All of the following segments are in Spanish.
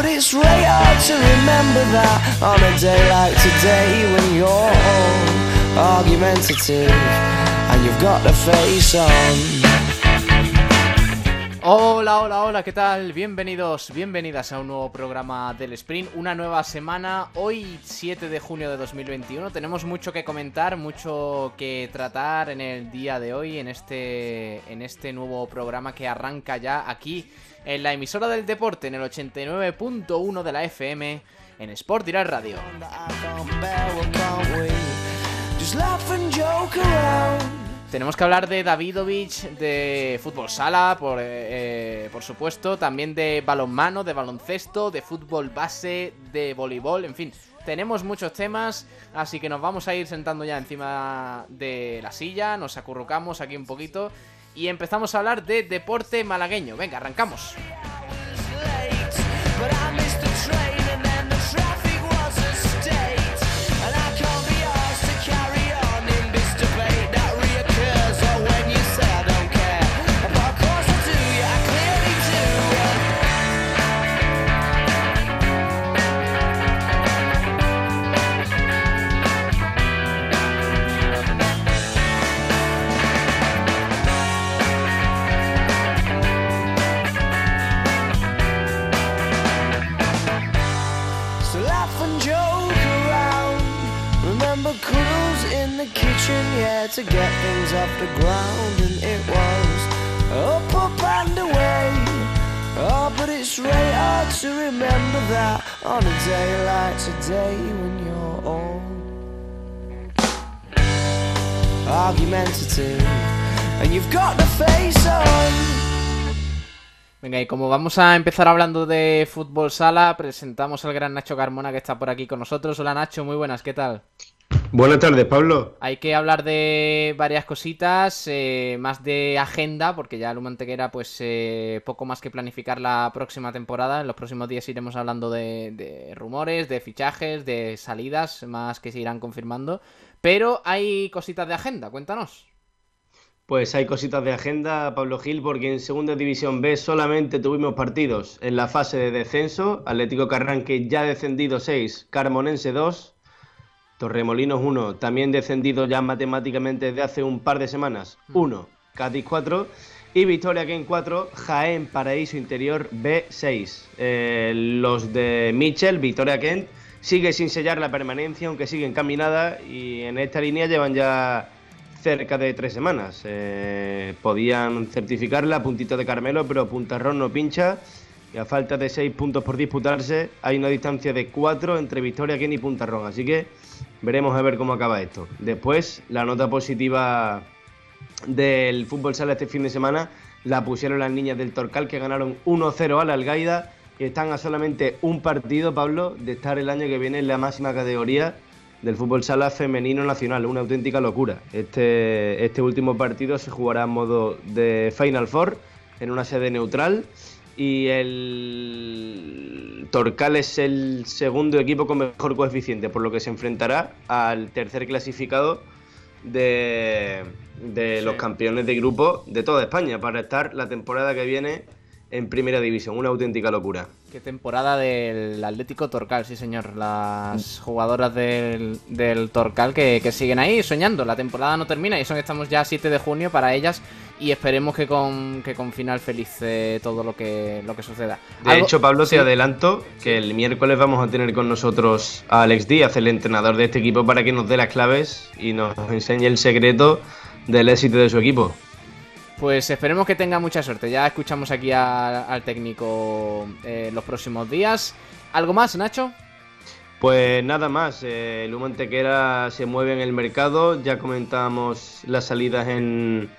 but it's really hard to remember that on a day like today when you're all argumentative and you've got the face on. Hola, hola, hola, ¿qué tal? Bienvenidos, bienvenidas a un nuevo programa del Sprint, una nueva semana, hoy 7 de junio de 2021, tenemos mucho que comentar, mucho que tratar en el día de hoy, en este, en este nuevo programa que arranca ya aquí en la emisora del deporte, en el 89.1 de la FM, en Sport Direct Radio. Tenemos que hablar de Davidovich, de fútbol sala, por, eh, eh, por supuesto, también de balonmano, de baloncesto, de fútbol base, de voleibol, en fin. Tenemos muchos temas, así que nos vamos a ir sentando ya encima de la silla, nos acurrucamos aquí un poquito y empezamos a hablar de deporte malagueño. Venga, arrancamos. The ground. And it was up, up and away. Oh, but it's really hard to remember that on a day like today when you're all argumentative and you've got the face on. Venga, y como vamos a empezar hablando de fútbol sala, presentamos al gran Nacho Carmona que está por aquí con nosotros. Hola Nacho, muy buenas, ¿qué tal? Buenas tardes, Pablo. Hay que hablar de varias cositas, eh, más de agenda, porque ya Luma Antequera, pues eh, poco más que planificar la próxima temporada. En los próximos días iremos hablando de, de rumores, de fichajes, de salidas, más que se irán confirmando. Pero hay cositas de agenda, cuéntanos. Pues hay cositas de agenda, Pablo Gil, porque en Segunda División B solamente tuvimos partidos en la fase de descenso. Atlético Carranque ya descendido 6, Carmonense 2, Torremolinos 1, también descendido ya matemáticamente desde hace un par de semanas, 1, Cádiz 4 y Victoria Ken 4, Jaén Paraíso Interior B6. Eh, los de Mitchell, Victoria Kent, sigue sin sellar la permanencia, aunque sigue encaminada y en esta línea llevan ya cerca de tres semanas. Eh, podían certificarla puntito de Carmelo, pero Puntarrón no pincha. Y a falta de seis puntos por disputarse, hay una distancia de cuatro entre Victoria Ken y Puntarrón. Así que veremos a ver cómo acaba esto. Después, la nota positiva del fútbol sala este fin de semana la pusieron las niñas del Torcal que ganaron 1-0 a la Algaida y están a solamente un partido, Pablo, de estar el año que viene en la máxima categoría del fútbol sala femenino nacional, una auténtica locura. Este, este último partido se jugará en modo de Final Four en una sede neutral y el Torcal es el segundo equipo con mejor coeficiente, por lo que se enfrentará al tercer clasificado de, de los campeones de grupo de toda España para estar la temporada que viene en primera división, una auténtica locura. Qué temporada del Atlético Torcal, sí señor. Las jugadoras del, del Torcal que, que siguen ahí soñando. La temporada no termina y que estamos ya a 7 de junio para ellas y esperemos que con, que con final feliz eh, todo lo que, lo que suceda. De Algo- hecho, Pablo, sí. te adelanto que el miércoles vamos a tener con nosotros a Alex Díaz, el entrenador de este equipo, para que nos dé las claves y nos enseñe el secreto del éxito de su equipo. Pues esperemos que tenga mucha suerte. Ya escuchamos aquí a- al técnico eh, los próximos días. ¿Algo más, Nacho? Pues nada más, eh, el Humo Antequera se mueve en el mercado, ya comentábamos las salidas en,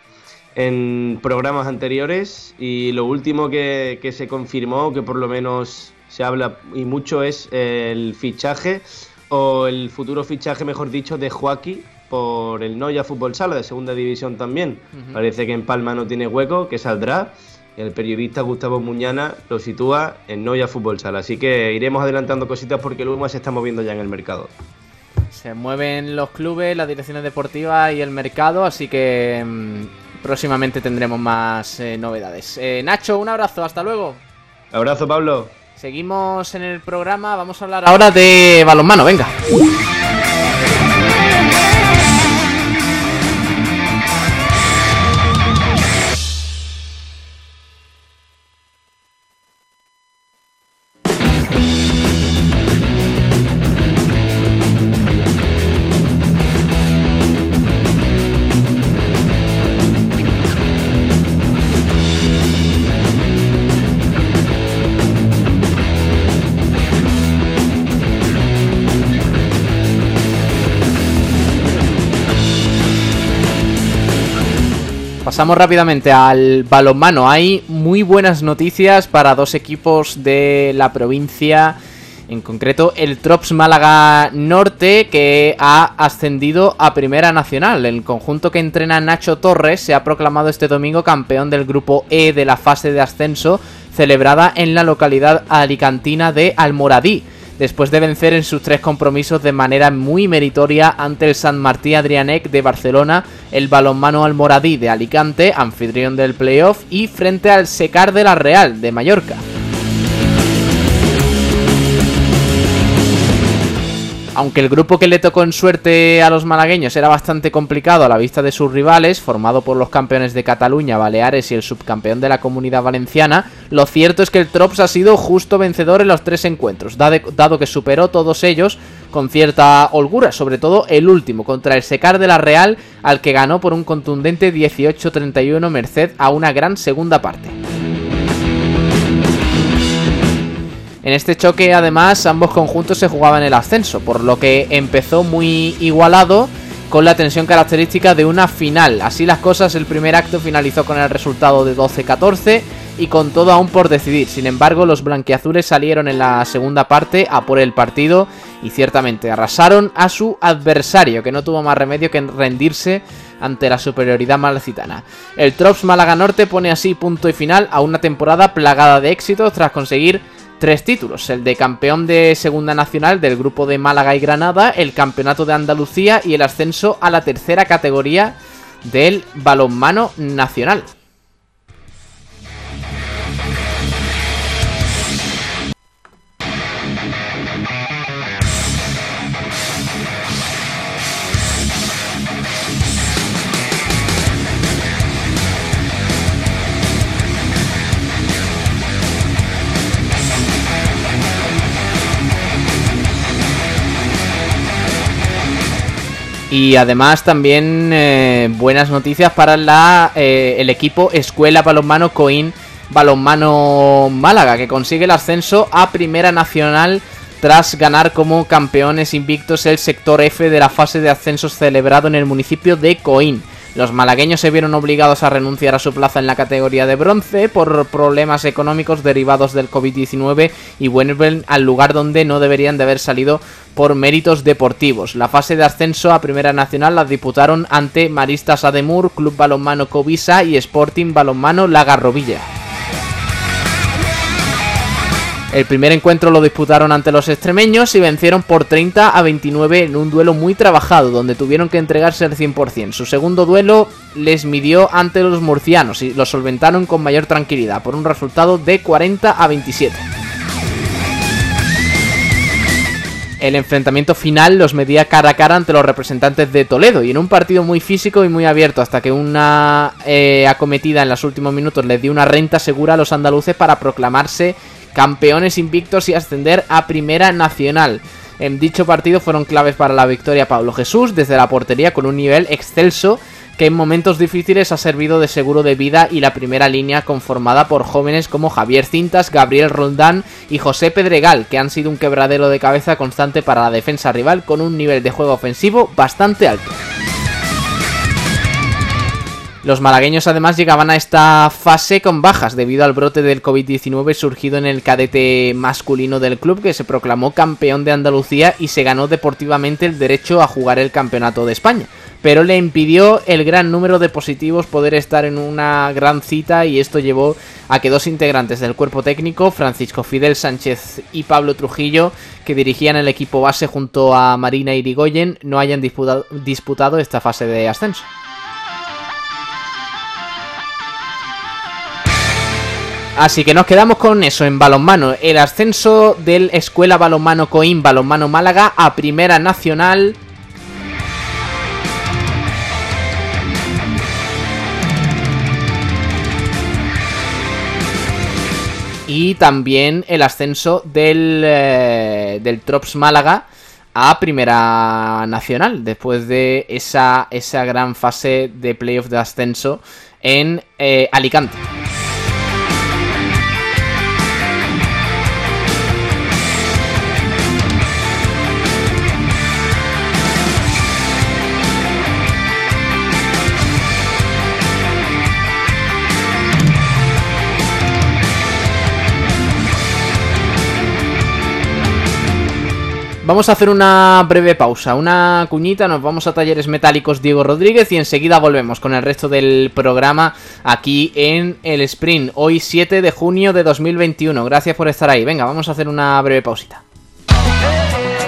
en programas anteriores y lo último que, que se confirmó, que por lo menos se habla y mucho, es el fichaje o el futuro fichaje, mejor dicho, de Joaquín por el Noya Fútbol Sala de segunda división también. Parece que en Palma no tiene hueco, que saldrá. Y el periodista Gustavo Muñana lo sitúa en Noya Fútbol Sala. Así que iremos adelantando cositas porque el UMA se está moviendo ya en el mercado. Se mueven los clubes, las direcciones deportivas y el mercado, así que mm, próximamente tendremos más eh, novedades. Eh, Nacho, un abrazo, hasta luego. Abrazo, Pablo. Seguimos en el programa, vamos a hablar ahora de balonmano, venga. Pasamos rápidamente al balonmano. Hay muy buenas noticias para dos equipos de la provincia. En concreto, el Trops Málaga Norte, que ha ascendido a Primera Nacional. El conjunto que entrena Nacho Torres se ha proclamado este domingo campeón del grupo E de la fase de ascenso, celebrada en la localidad alicantina de Almoradí después de vencer en sus tres compromisos de manera muy meritoria ante el San Martí Adrianec de Barcelona, el balonmano Almoradí de Alicante, anfitrión del playoff, y frente al Secar de la Real de Mallorca. Aunque el grupo que le tocó en suerte a los malagueños era bastante complicado a la vista de sus rivales, formado por los campeones de Cataluña, Baleares y el subcampeón de la comunidad valenciana, lo cierto es que el Trops ha sido justo vencedor en los tres encuentros, dado que superó todos ellos con cierta holgura, sobre todo el último, contra el Secar de la Real, al que ganó por un contundente 18-31 merced a una gran segunda parte. En este choque, además, ambos conjuntos se jugaban el ascenso, por lo que empezó muy igualado con la tensión característica de una final. Así las cosas, el primer acto finalizó con el resultado de 12-14 y con todo aún por decidir. Sin embargo, los blanquiazules salieron en la segunda parte a por el partido y ciertamente arrasaron a su adversario, que no tuvo más remedio que rendirse ante la superioridad malacitana. El Trops Málaga Norte pone así punto y final a una temporada plagada de éxitos tras conseguir tres títulos, el de campeón de Segunda Nacional del grupo de Málaga y Granada, el campeonato de Andalucía y el ascenso a la tercera categoría del balonmano nacional. Y además también eh, buenas noticias para la, eh, el equipo Escuela Balonmano Coin Balonmano Málaga, que consigue el ascenso a Primera Nacional tras ganar como campeones invictos el sector F de la fase de ascensos celebrado en el municipio de Coín. Los malagueños se vieron obligados a renunciar a su plaza en la categoría de bronce por problemas económicos derivados del COVID-19 y vuelven al lugar donde no deberían de haber salido por méritos deportivos. La fase de ascenso a Primera Nacional la disputaron ante Maristas Ademur, Club Balonmano Covisa y Sporting Balonmano Lagarrovilla. El primer encuentro lo disputaron ante los extremeños y vencieron por 30 a 29 en un duelo muy trabajado, donde tuvieron que entregarse al 100%. Su segundo duelo les midió ante los murcianos y lo solventaron con mayor tranquilidad, por un resultado de 40 a 27. El enfrentamiento final los medía cara a cara ante los representantes de Toledo y en un partido muy físico y muy abierto hasta que una eh, acometida en los últimos minutos les dio una renta segura a los andaluces para proclamarse campeones invictos y ascender a Primera Nacional. En dicho partido fueron claves para la victoria Pablo Jesús desde la portería con un nivel excelso que en momentos difíciles ha servido de seguro de vida y la primera línea conformada por jóvenes como Javier Cintas, Gabriel Roldán y José Pedregal, que han sido un quebradero de cabeza constante para la defensa rival con un nivel de juego ofensivo bastante alto. Los malagueños además llegaban a esta fase con bajas debido al brote del COVID-19 surgido en el cadete masculino del club que se proclamó campeón de Andalucía y se ganó deportivamente el derecho a jugar el campeonato de España. Pero le impidió el gran número de positivos poder estar en una gran cita y esto llevó a que dos integrantes del cuerpo técnico, Francisco Fidel Sánchez y Pablo Trujillo, que dirigían el equipo base junto a Marina Irigoyen, no hayan disputado, esta fase de ascenso. Así que nos quedamos con eso en balonmano. El ascenso del Escuela Balonmano Coim Balonmano Málaga a Primera Nacional. Y también el ascenso del, eh, del Trops Málaga a Primera Nacional. Después de esa, esa gran fase de playoff de ascenso en eh, Alicante. Vamos a hacer una breve pausa, una cuñita, nos vamos a Talleres Metálicos Diego Rodríguez y enseguida volvemos con el resto del programa aquí en el Sprint, hoy 7 de junio de 2021. Gracias por estar ahí. Venga, vamos a hacer una breve pausita.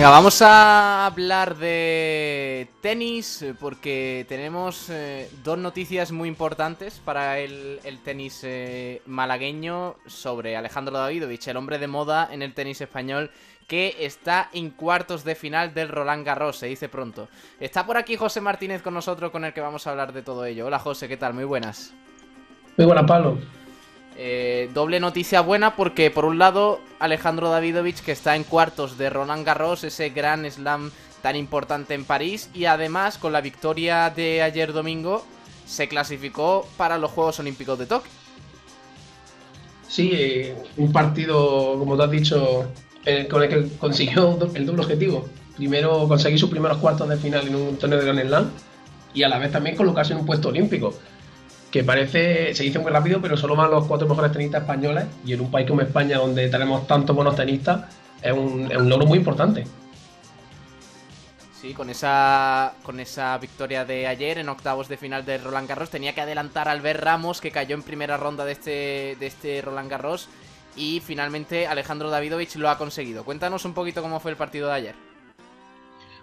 Venga, vamos a hablar de tenis porque tenemos eh, dos noticias muy importantes para el, tenis eh, malagueño sobre Alejandro Davidovich, el hombre de moda en el tenis español que está en cuartos de final del Roland Garros, se dice pronto. Está por aquí José Martínez con nosotros con el que vamos a hablar de todo ello. Hola José, ¿qué tal? Muy buenas. Muy buenas, Pablo. Eh, doble noticia buena porque por un lado Alejandro Davidovich que está en cuartos de Roland Garros, ese gran slam tan importante en París y además con la victoria de ayer domingo se clasificó para los Juegos Olímpicos de Tokio. Sí, eh, un partido, como tú has dicho, con el que consiguió el doble objetivo. Primero conseguir sus primeros cuartos de final en un torneo de Grand Slam y a la vez también colocarse en un puesto olímpico que parece, se dice muy rápido, pero solo van los cuatro mejores tenistas españoles y en un país como España donde tenemos tantos buenos tenistas es un, es un logro muy importante. Sí, con esa, con esa victoria de ayer en octavos de final de Roland Garros tenía que adelantar a Albert Ramos que cayó en primera ronda de este, de este Roland Garros y finalmente Alejandro Davidovich lo ha conseguido. Cuéntanos un poquito cómo fue el partido de ayer.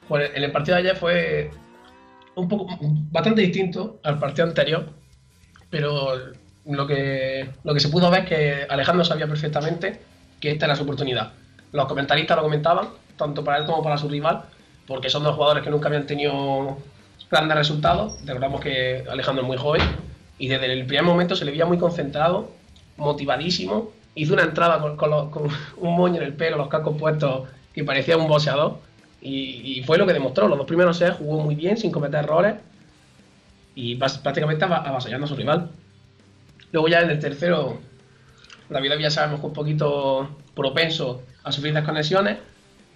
Pues en el partido de ayer fue un poco bastante distinto al partido anterior pero lo que, lo que se pudo ver es que Alejandro sabía perfectamente que esta era su oportunidad. Los comentaristas lo comentaban, tanto para él como para su rival, porque son dos jugadores que nunca habían tenido grandes resultados. Recordamos que Alejandro es muy joven y desde el primer momento se le veía muy concentrado, motivadísimo. Hizo una entrada con, un moño en el pelo, los cascos puestos, que parecía un boxeador. Y, y, fue lo que demostró. Los dos primeros sets jugó muy bien, sin cometer errores y prácticamente avasallando a su rival. Luego ya en el tercero, David ya sabemos un poquito propenso a sufrir desconexiones,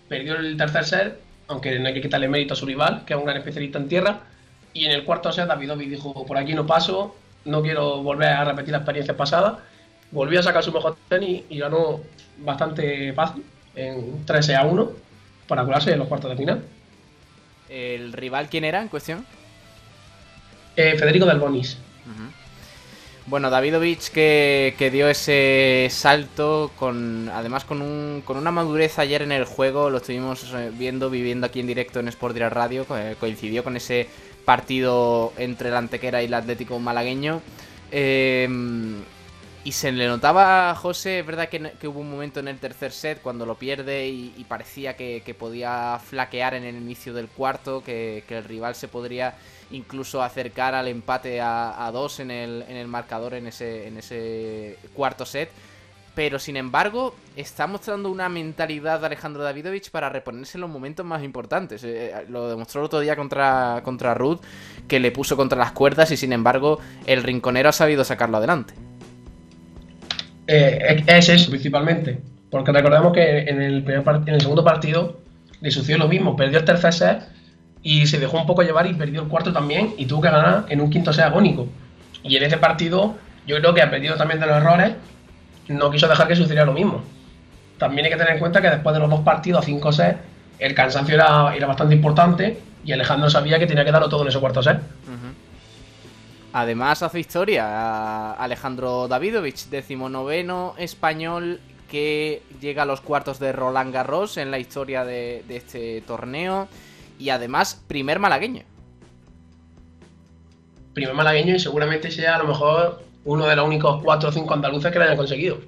perdió el tercer set, aunque no hay que quitarle mérito a su rival, que es un gran especialista en tierra, y en el cuarto set Davidovic dijo, por aquí no paso, no quiero volver a repetir la experiencia pasada, volvió a sacar su mejor tenis y ganó bastante fácil, en 13 a 1, para colarse en los cuartos de final. ¿El rival quién era en cuestión? Eh, Federico Del Bonis. Bueno, Davidovich que, que dio ese salto con además con, un, con una madurez ayer en el juego, lo estuvimos eh, viendo, viviendo aquí en directo en Sport Direct Radio, eh, coincidió con ese partido entre el Antequera y el Atlético malagueño. Eh, y se le notaba a José, es verdad que, hubo un momento en el tercer set cuando lo pierde y, parecía que, podía flaquear en el inicio del cuarto, que, el rival se podría incluso acercar al empate a, dos en el, en el, marcador en ese, en ese cuarto set. Pero sin embargo, está mostrando una mentalidad de Alejandro Davidovich para reponerse en los momentos más importantes. Eh, eh, lo demostró el otro día contra, contra Ruth, que le puso contra las cuerdas y sin embargo el rinconero ha sabido sacarlo adelante. Eh, es eso principalmente. Porque recordemos que en el, primer en el segundo partido le sucedió lo mismo. Perdió el tercer set y se dejó un poco llevar y perdió el cuarto también y tuvo que ganar en un quinto set agónico. Y en ese partido yo creo que ha perdido también de los errores, no quiso dejar que sucediera lo mismo. También hay que tener en cuenta que después de los dos partidos a cinco sets, el cansancio era, era bastante importante y Alejandro sabía que tenía que darlo todo en ese cuarto set. Además hace historia Alejandro Davidovich, decimonoveno español que llega a los cuartos de Roland Garros en la historia de, este torneo y además primer malagueño. Primer malagueño y seguramente sea a lo mejor uno de los únicos cuatro o cinco andaluces que lo hayan conseguido.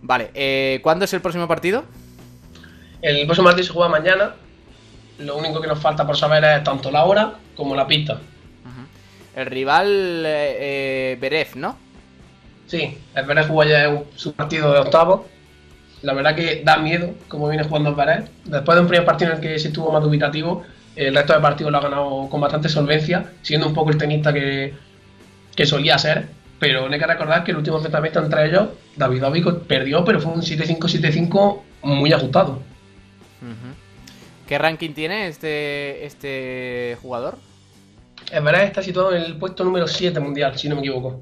Vale, eh, ¿cuándo es el próximo partido? El próximo partido se juega mañana. Lo único que nos falta por saber es tanto la hora como la pista. El rival eh, eh ¿no? Sí, el Beref jugó ya su partido de octavo. La verdad que da miedo como viene jugando el Beref. Después de un primer partido en el que se estuvo más dubitativo, el resto de partidos lo ha ganado con bastante solvencia, siendo un poco el tenista que, solía ser. Pero hay que recordar que el último enfrentamiento entre ellos, David Ovico perdió, pero fue un 7-5-7-5 muy ajustado. ¿Qué ranking tiene este, este jugador? Verdad está situado en el puesto número 7 mundial, si no me equivoco.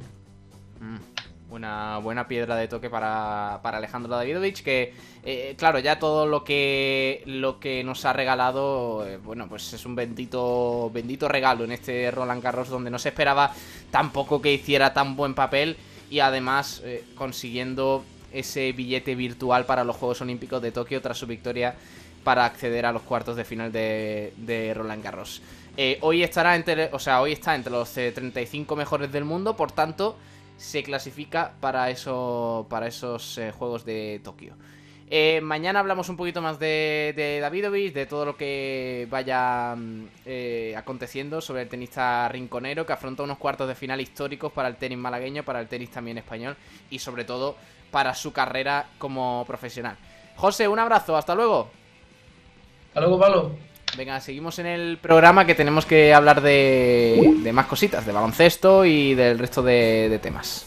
Una buena piedra de toque para, Alejandro Davidovich, que eh, claro, ya todo lo que lo que nos ha regalado, eh, bueno, pues es un bendito bendito regalo en este Roland Garros donde no se esperaba tampoco que hiciera tan buen papel y además eh, consiguiendo ese billete virtual para los Juegos Olímpicos de Tokio tras su victoria para acceder a los cuartos de final de, de Roland Garros. Hoy estará entre, o sea, hoy está entre los 35 mejores del mundo, por tanto, se clasifica para, eso, para esos eh, Juegos de Tokio. Eh, mañana hablamos un poquito más de, de Davidovich, de todo lo que vaya mm, aconteciendo sobre el tenista rinconero que afronta unos cuartos de final históricos para el tenis malagueño, para el tenis también español y sobre todo para su carrera como profesional. José, un abrazo, hasta luego. Hasta luego, Pablo. Venga, seguimos en el programa que tenemos que hablar de, más cositas, de baloncesto y del resto de, de temas.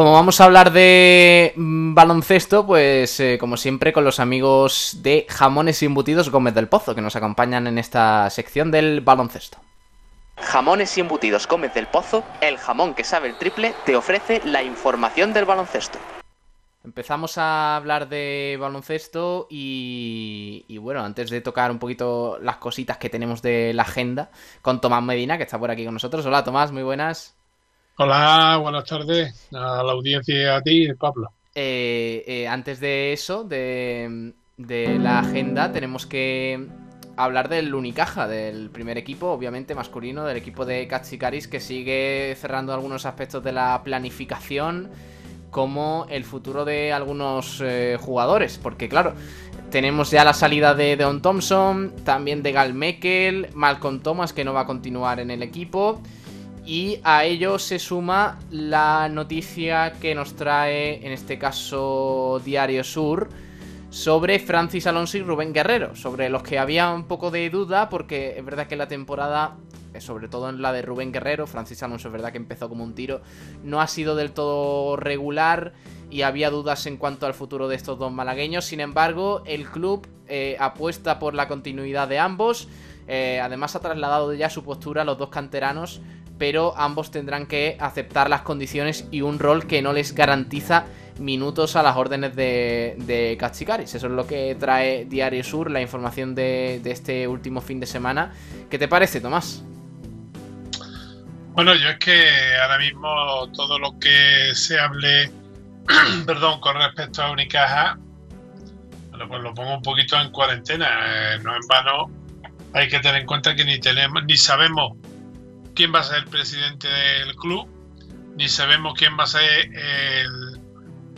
Como vamos a hablar de mm, baloncesto, pues eh, como siempre con los amigos de Jamones y Embutidos Gómez del Pozo, que nos acompañan en esta sección del baloncesto. Jamones y Embutidos Gómez del Pozo, el jamón que sabe el triple, te ofrece la información del baloncesto. Empezamos a hablar de baloncesto y, y, bueno, antes de tocar un poquito las cositas que tenemos de la agenda, con Tomás Medina, que está por aquí con nosotros. Hola Tomás, muy buenas. Hola, buenas tardes a la audiencia y a ti, Pablo. Eh, eh, antes de eso, de, la agenda, tenemos que hablar del Unicaja, del primer equipo, obviamente masculino, del equipo de Katsikaris, que sigue cerrando algunos aspectos de la planificación, como el futuro de algunos eh, jugadores. Porque, claro, tenemos ya la salida de Deon Thompson, también de Gal Mekel, Malcolm Thomas, que no va a continuar en el equipo. Y a ello se suma la noticia que nos trae, en este caso, Diario Sur sobre Francis Alonso y Rubén Guerrero, sobre los que había un poco de duda porque es verdad que la temporada, eh, sobre todo en la de Rubén Guerrero, Francis Alonso es verdad que empezó como un tiro, no ha sido del todo regular y había dudas en cuanto al futuro de estos dos malagueños, sin embargo el club eh, apuesta por la continuidad de ambos, eh, además ha trasladado ya su postura a los dos canteranos, pero ambos tendrán que aceptar las condiciones y un rol que no les garantiza minutos a las órdenes de, de Eso es lo que trae Diario Sur, la información de, este último fin de semana. ¿Qué te parece, Tomás? Bueno, yo es que ahora mismo todo lo que se hable, perdón, con respecto a Unicaja, bueno, pues lo pongo un poquito en cuarentena. Eh, no en vano hay que tener en cuenta que ni tenemos, ni sabemos quién va a ser el presidente del club, ni sabemos quién va a ser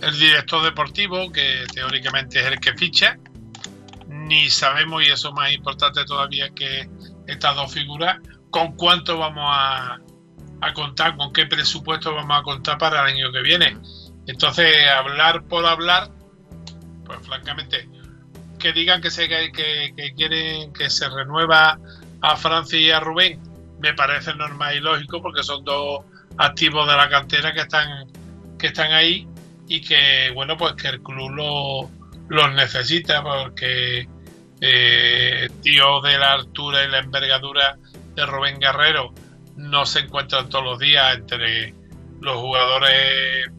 el director deportivo, que teóricamente es el que ficha, ni sabemos, y eso es más importante todavía que estas dos figuras, con cuánto vamos a, contar, con qué presupuesto vamos a contar para el año que viene. Entonces, hablar por hablar, pues francamente, que digan que, se, que quieren que se renueva a Francia y a Rubén, me parece normal y lógico porque son dos activos de la cantera que están, que están ahí y que bueno pues que el club lo, los necesita porque eh, tío de la altura y la envergadura de Rubén Guerrero no se encuentran todos los días entre los jugadores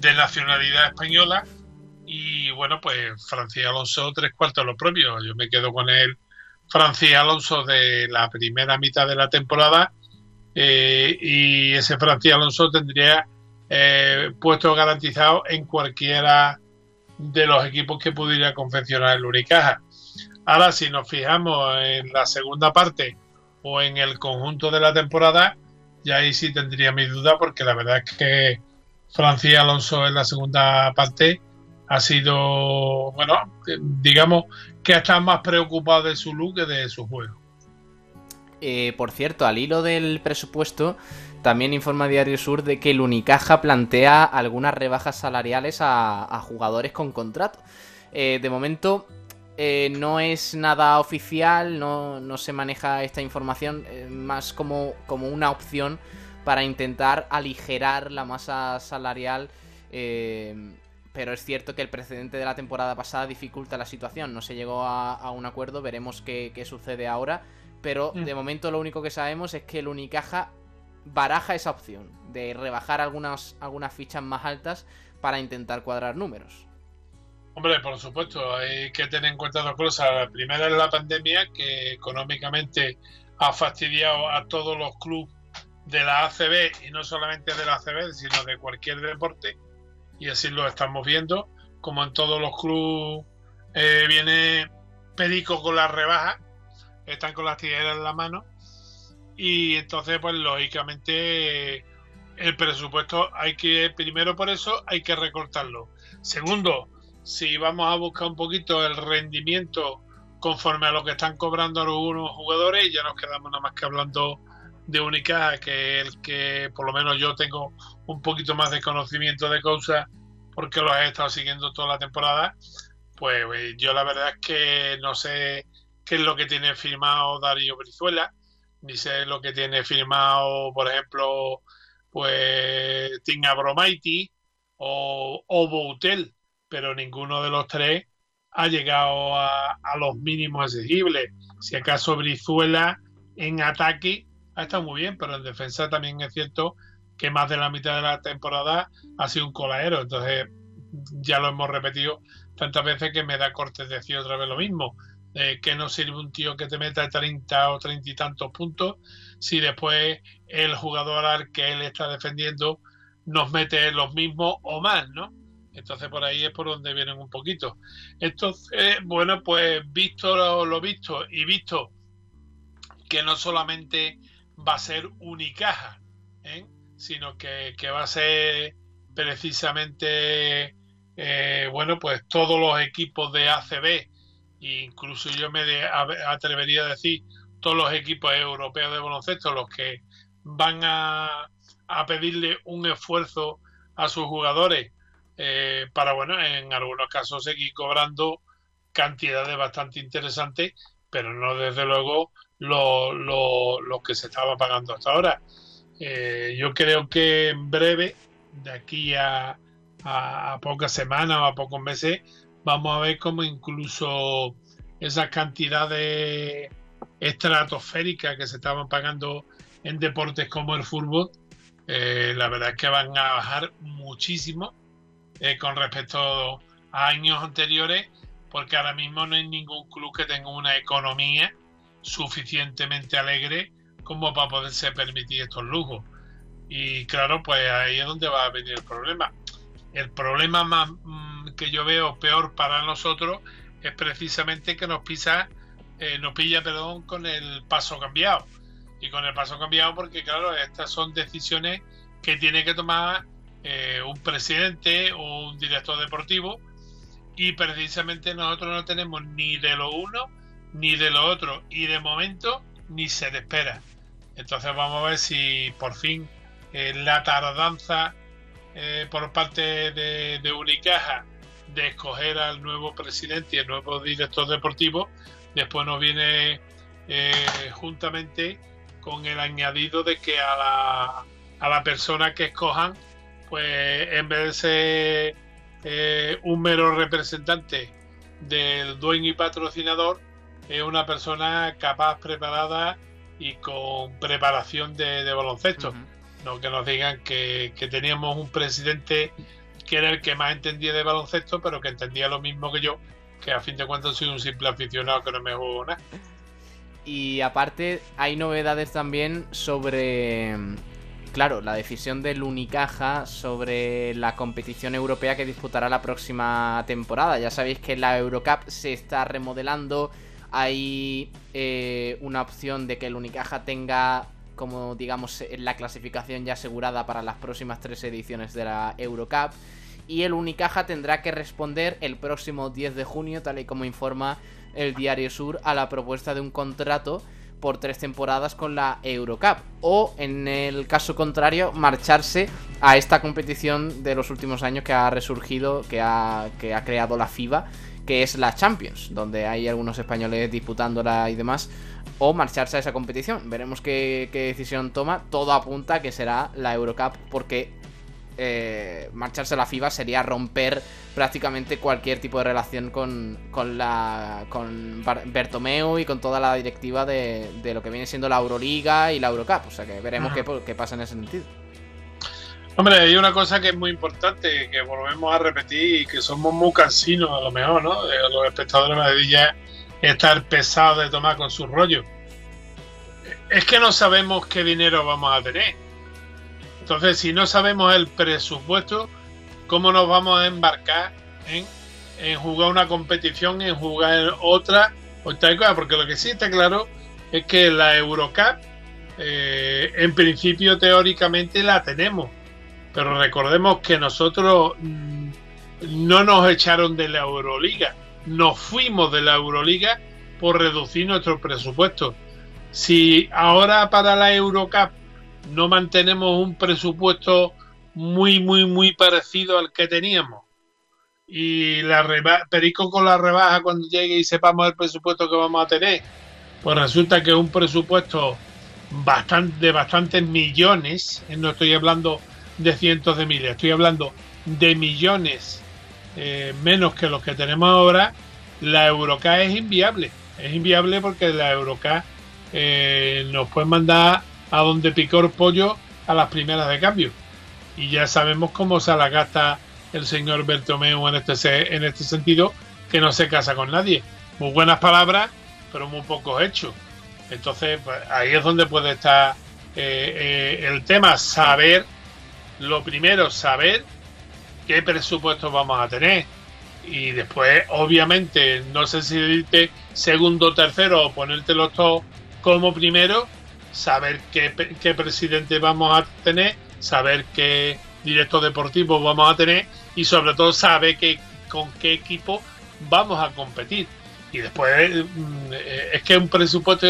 de nacionalidad española y bueno pues Francis Alonso tres cuartos lo propio yo me quedo con él Francis Alonso de la primera mitad de la temporada eh, y ese Francis Alonso tendría eh, puesto garantizado en cualquiera de los equipos que pudiera confeccionar el Unicaja. Ahora, si nos fijamos en la segunda parte o en el conjunto de la temporada, ya ahí sí tendría mi duda, porque la verdad es que Francis Alonso en la segunda parte ha sido, bueno, digamos que ha estado más preocupado de su look que de su juego. Eh, por cierto, al hilo del presupuesto, también informa Diario Sur de que el Unicaja plantea algunas rebajas salariales a, jugadores con contrato. Eh, de momento eh, no es nada oficial, no, se maneja esta información, eh, más como, como, una opción para intentar aligerar la masa salarial. Pero es cierto que el precedente de la temporada pasada dificulta la situación. No se llegó a, un acuerdo, veremos qué, sucede ahora. Pero mm. de momento lo único que sabemos es que el Unicaja baraja esa opción de rebajar algunas, algunas fichas más altas para intentar cuadrar números. Hombre, por supuesto, hay que tener en cuenta dos cosas. La primera es la pandemia, que económicamente ha fastidiado a todos los clubes de la ACB, y no solamente de la ACB, sino de cualquier deporte, y así lo estamos viendo, como en todos los clubes eh, viene Perico con las rebajas, están con las tijeras en la mano, y entonces pues lógicamente el presupuesto hay que primero por eso hay que recortarlo. Segundo si vamos a buscar un poquito el rendimiento conforme a lo que están cobrando algunos jugadores ya nos quedamos nada más que hablando de Unicaja que el que por lo menos yo tengo un poquito más de conocimiento de causa porque lo he estado siguiendo toda la temporada pues eh, yo la verdad es que no sé qué es lo que tiene firmado Darío Brizuela ni sé lo que tiene firmado, por ejemplo, pues Tim Abromaiti o, o Boutel, pero ninguno de los tres ha llegado a, los mínimos exigibles. Si acaso Brizuela en ataque ha estado muy bien, pero en defensa también es cierto que más de la mitad de la temporada ha sido un colaero. Entonces, ya lo hemos repetido tantas veces que me da cortes decir otra vez lo mismo. Eh, que no sirve un tío que te meta 30 o 30 y tantos puntos si después el jugador al que él está defendiendo nos mete los mismos o más, ¿no? Entonces por ahí es por donde vienen un poquito. Entonces, bueno, pues visto lo, lo visto y visto que no solamente va a ser Unicaja, ¿eh? sino que, va a ser precisamente, eh, bueno, pues todos los equipos de ACB, incluso yo me atrevería a decir todos los equipos europeos de baloncesto, los que van a, pedirle un esfuerzo a sus jugadores eh, para, bueno, en algunos casos seguir cobrando cantidades bastante interesantes, pero no desde luego lo, lo, que se estaba pagando hasta ahora. Eh, yo creo que en breve, de aquí a, pocas semanas o a pocos meses, vamos a ver cómo incluso esas cantidades estratosféricas que se estaban pagando en deportes como el fútbol, eh, la verdad es que van a bajar muchísimo eh, con respecto a años anteriores, porque ahora mismo no hay ningún club que tenga una economía suficientemente alegre como para poderse permitir estos lujos. Y claro, pues ahí es donde va a venir el problema. El problema más mm, que yo veo peor para nosotros es precisamente que nos pisa, eh, nos pilla, perdón, con el paso cambiado. Y con el paso cambiado porque, claro, estas son decisiones que tiene que tomar eh, un presidente o un director deportivo y precisamente nosotros no tenemos ni de lo uno ni de lo otro y de momento ni se le espera. Entonces vamos a ver si por fin eh, la tardanza eh, por parte de, Unicaja de escoger al nuevo presidente y el nuevo director deportivo después nos viene eh, juntamente con el añadido de que a la, a la persona que escojan pues en vez de ser un mero representante del dueño y patrocinador es una persona capaz, preparada y con preparación de, baloncesto. No que nos digan que, teníamos un presidente que era el que más entendía de baloncesto, pero que entendía lo mismo que yo, que a fin de cuentas soy un simple aficionado que no me juego nada. Y aparte hay novedades también sobre, claro, la decisión del Unicaja sobre la competición europea que disputará la próxima temporada. Ya sabéis que la Eurocup se está remodelando, hay eh, una opción de que el Unicaja tenga como digamos la clasificación ya asegurada para las próximas tres ediciones de la Eurocup. Y el Unicaja tendrá que responder el próximo 10 de junio tal y como informa el Diario Sur a la propuesta de un contrato por tres temporadas con la Eurocup. O en el caso contrario marcharse a esta competición de los últimos años que ha resurgido que ha, que ha creado la FIBA que es la Champions, donde hay algunos españoles disputándola y demás, o marcharse a esa competición. Veremos qué, decisión toma. Todo apunta que será la Eurocup, porque eh, marcharse a la FIBA sería romper prácticamente cualquier tipo de relación con, con la con Bertomeu y con toda la directiva de, de, lo que viene siendo la Euroliga y la Eurocup. O sea que veremos qué, qué pasa en ese sentido. Hombre, hay una cosa que es muy importante, que volvemos a repetir y que somos muy cansinos a lo mejor, ¿no? Eh, los espectadores de Madrid estar pesados de tomar con su rollo. Es que no sabemos qué dinero vamos a tener. Entonces, si no sabemos el presupuesto, ¿cómo nos vamos a embarcar en, en jugar una competición, en jugar otra o tal cosa? Porque lo que sí está claro es que la Eurocup, eh, en principio, teóricamente la tenemos pero recordemos que nosotros mm, no nos echaron de la Euroliga, nos fuimos de la Euroliga por reducir nuestro presupuesto. Si ahora para la Eurocup no mantenemos un presupuesto muy, muy, muy parecido al que teníamos, y la Perico con la rebaja cuando llegue y sepamos el presupuesto que vamos a tener, pues resulta que es un presupuesto de bastantes millones, no estoy hablando de cientos de miles, estoy hablando de millones eh, menos que los que tenemos ahora, la Euroca es inviable. Es inviable porque la Euroca eh, nos puede mandar a donde picó el pollo a las primeras de cambio. Y ya sabemos cómo se la gasta el señor Bertomeu en este, en este sentido, que no se casa con nadie. Muy buenas palabras, pero muy pocos hechos. Entonces, pues, ahí es donde puede estar eh, el tema, saber lo primero, saber qué presupuesto vamos a tener. Y después, obviamente, no sé si dice segundo, tercero o ponértelo todos como primero, saber qué, presidente vamos a tener, saber qué director deportivo vamos a tener y sobre todo saber con qué equipo vamos a competir. Y después mm, eh, es que un presupuesto,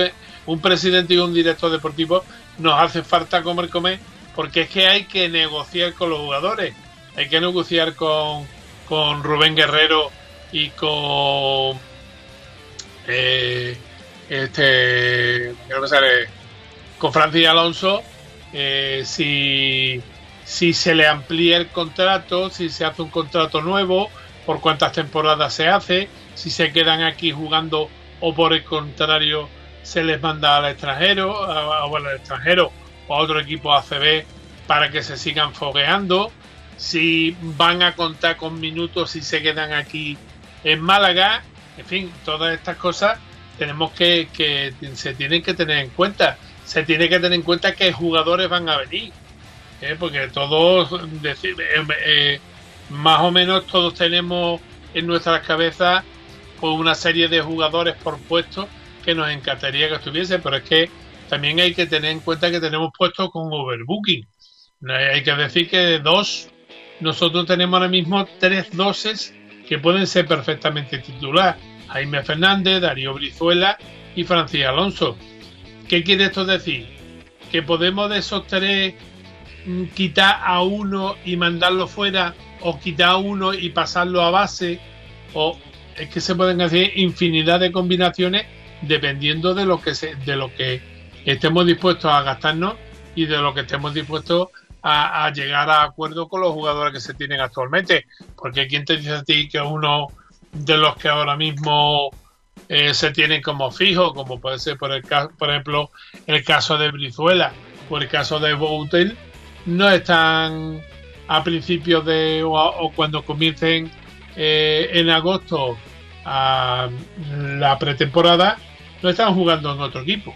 un presidente y un director deportivo nos hace falta comer, comer, porque es que hay que negociar con los jugadores, hay que negociar con, con Rubén Guerrero y con eh, este con Francis Alonso eh, si, si se le amplía el contrato, si se hace un contrato nuevo, por cuántas temporadas se hace, si se quedan aquí jugando o por el contrario se les manda al extranjero, a, bueno, al extranjero o a otro equipo ACB para que se sigan fogueando, si van a contar con minutos si se quedan aquí en Málaga, en fin, todas estas cosas tenemos que, que se tienen que tener en cuenta. Se tiene que tener en cuenta que jugadores van a venir, ¿eh? porque todos, eh, eh, más o menos todos tenemos en nuestras cabezas pues, una serie de jugadores por puesto que nos encantaría que estuviese, pero es que también hay que tener en cuenta que tenemos puestos con overbooking. Hay que decir que dos, nosotros tenemos ahora mismo tres doses que pueden ser perfectamente titular. Jaime Fernández, Darío Brizuela y Francis Alonso. ¿Qué quiere esto decir? Que podemos de esos tres mm, quitar a uno y mandarlo fuera o quitar a uno y pasarlo a base o es que se pueden hacer infinidad de combinaciones dependiendo de lo que se, de lo que estemos dispuestos a gastarnos y de lo que estemos dispuestos a, llegar a acuerdo con los jugadores que se tienen actualmente. Porque quién te dice a ti que uno de los que ahora mismo eh, se tienen como fijo, como puede ser por el por ejemplo el caso de Brizuela o el caso de Boutel, no están a principios de o, cuando comiencen eh, en agosto a la pretemporada, no están jugando en otro equipo,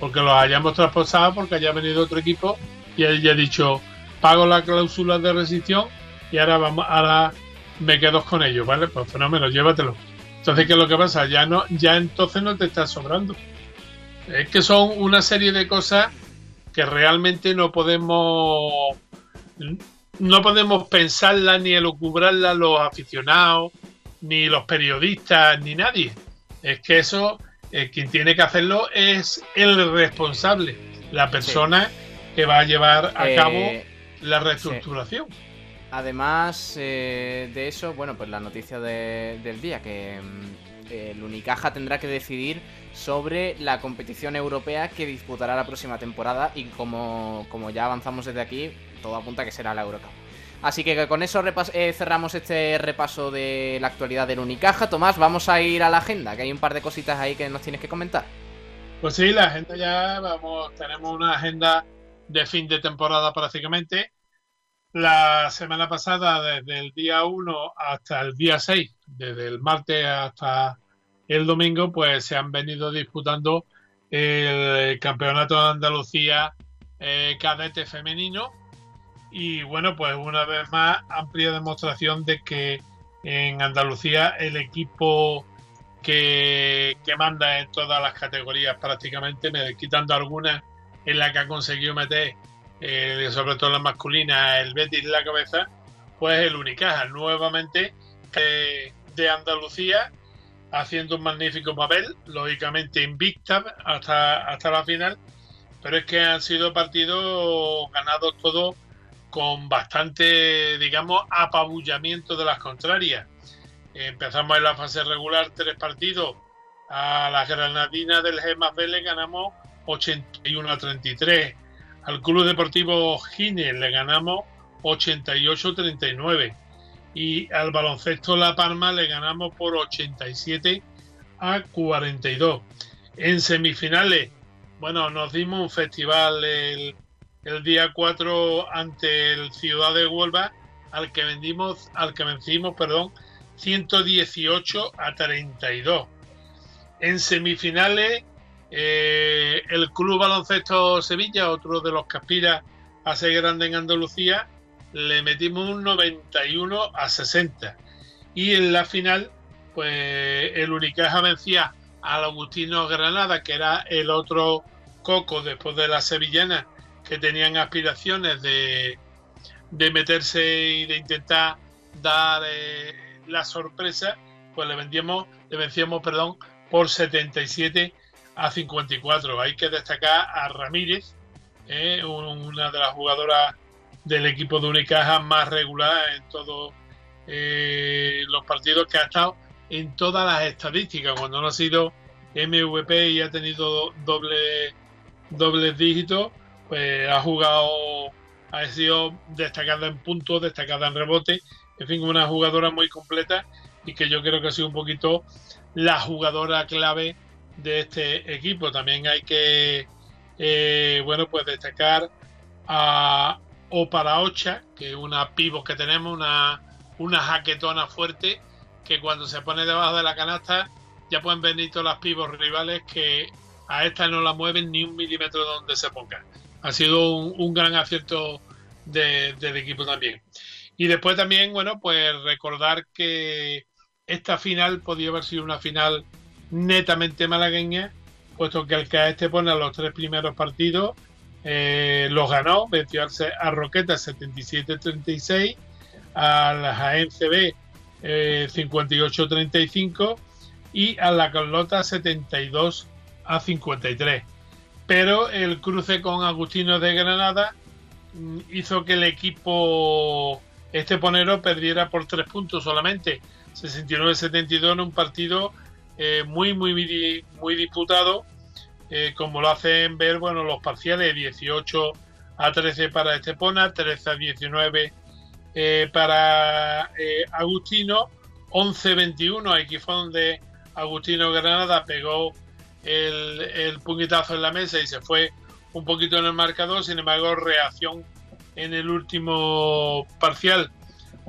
porque los hayamos traspasado, porque haya venido otro equipo y él ha dicho pago la cláusula de rescisión y ahora vamos ahora me quedo con ellos, ¿vale? Pues fenómeno, llévatelo. Entonces, ¿qué es lo que pasa? Ya no, ya entonces no te está sobrando. Es que son una serie de cosas que realmente no podemos no podemos pensarla ni elucubrarla los aficionados, ni los periodistas, ni nadie. Es que eso, eh, quien tiene que hacerlo es el responsable, la persona que va a llevar a cabo eh, la reestructuración. Además eh, de eso, bueno, pues la noticia del día, que mm, el Unicaja tendrá que decidir sobre la competición europea que disputará la próxima temporada y como, como ya avanzamos desde aquí, todo apunta que será la Eurocup. Así que con eso eh, cerramos este repaso de la actualidad del Unicaja. Tomás, vamos a ir a la agenda, que hay un par de cositas ahí que nos tienes que comentar. Pues sí, la agenda ya, vamos, tenemos una agenda de fin de temporada prácticamente. La semana pasada, desde el día 1 hasta el día 6, desde el martes hasta el domingo, pues se han venido disputando el Campeonato de Andalucía eh, Cadete Femenino. Y bueno, pues una vez más, amplia demostración de que en Andalucía el equipo que, que manda en todas las categorías prácticamente, quitando algunas en la que ha conseguido meter, eh, sobre todo la masculina, el Betis en la cabeza, pues el Unicaja, nuevamente de Andalucía, haciendo un magnífico papel, lógicamente invicta hasta, hasta la final, pero es que han sido partidos ganados todos con bastante, digamos, apabullamiento de las contrarias. Empezamos en la fase regular tres partidos. A la Granadina del G más B le ganamos 81 a 33. Al Club Deportivo Gine le ganamos 88 a 39. Y al Baloncesto La Palma le ganamos por 87 a 42. En semifinales, bueno, nos dimos un festival el, el día 4 ante el Ciudad de Huelva, al que vendimos, al que vencimos, perdón, 118 a 32. En semifinales eh, el Club Baloncesto Sevilla, otro de los que aspira a ser grande en Andalucía, le metimos un 91 a 60. Y en la final, pues el Unicaja vencía al Agustino Granada, que era el otro coco después de la sevillana, que tenían aspiraciones de, de meterse y de intentar dar eh, la sorpresa, pues le vendíamos, le vencíamos, perdón, por 77 a 54. Hay que destacar a Ramírez, eh, una de las jugadoras del equipo de Unicaja más regular en todos eh, los partidos que ha estado en todas las estadísticas. Cuando no ha sido MVP y ha tenido doble dobles dígitos, pues ha jugado, ha sido destacada en puntos, destacada en rebote, en fin, una jugadora muy completa y que yo creo que ha sido un poquito la jugadora clave de este equipo. También hay que, eh, bueno, pues destacar a Oparaocha, que es una pivot que tenemos, una, una jaquetona fuerte, que cuando se pone debajo de la canasta ya pueden venir todas las pivos rivales que a esta no la mueven ni un milímetro donde se ponga. Ha sido un, gran acierto del equipo también. Y después también, bueno, pues recordar que esta final podía haber sido una final netamente malagueña, puesto que el este pone a los tres primeros partidos eh, los ganó, venció a Roqueta 77-36, a la Jaén CB 58-35 y a la Carlota 72 a 53. Pero el cruce con Agustino de Granada mm, hizo que el equipo este ponero perdiera por tres puntos solamente, 69-72 en un partido eh, muy, muy, muy disputado, eh, como lo hacen ver bueno, los parciales, 18 a 13 para Estepona, 13 a 19 eh, para Agustino, 11-21, aquí fue donde Agustino Granada pegó el, puñetazo en la mesa y se fue un poquito en el marcador, sin embargo, reacción en el último parcial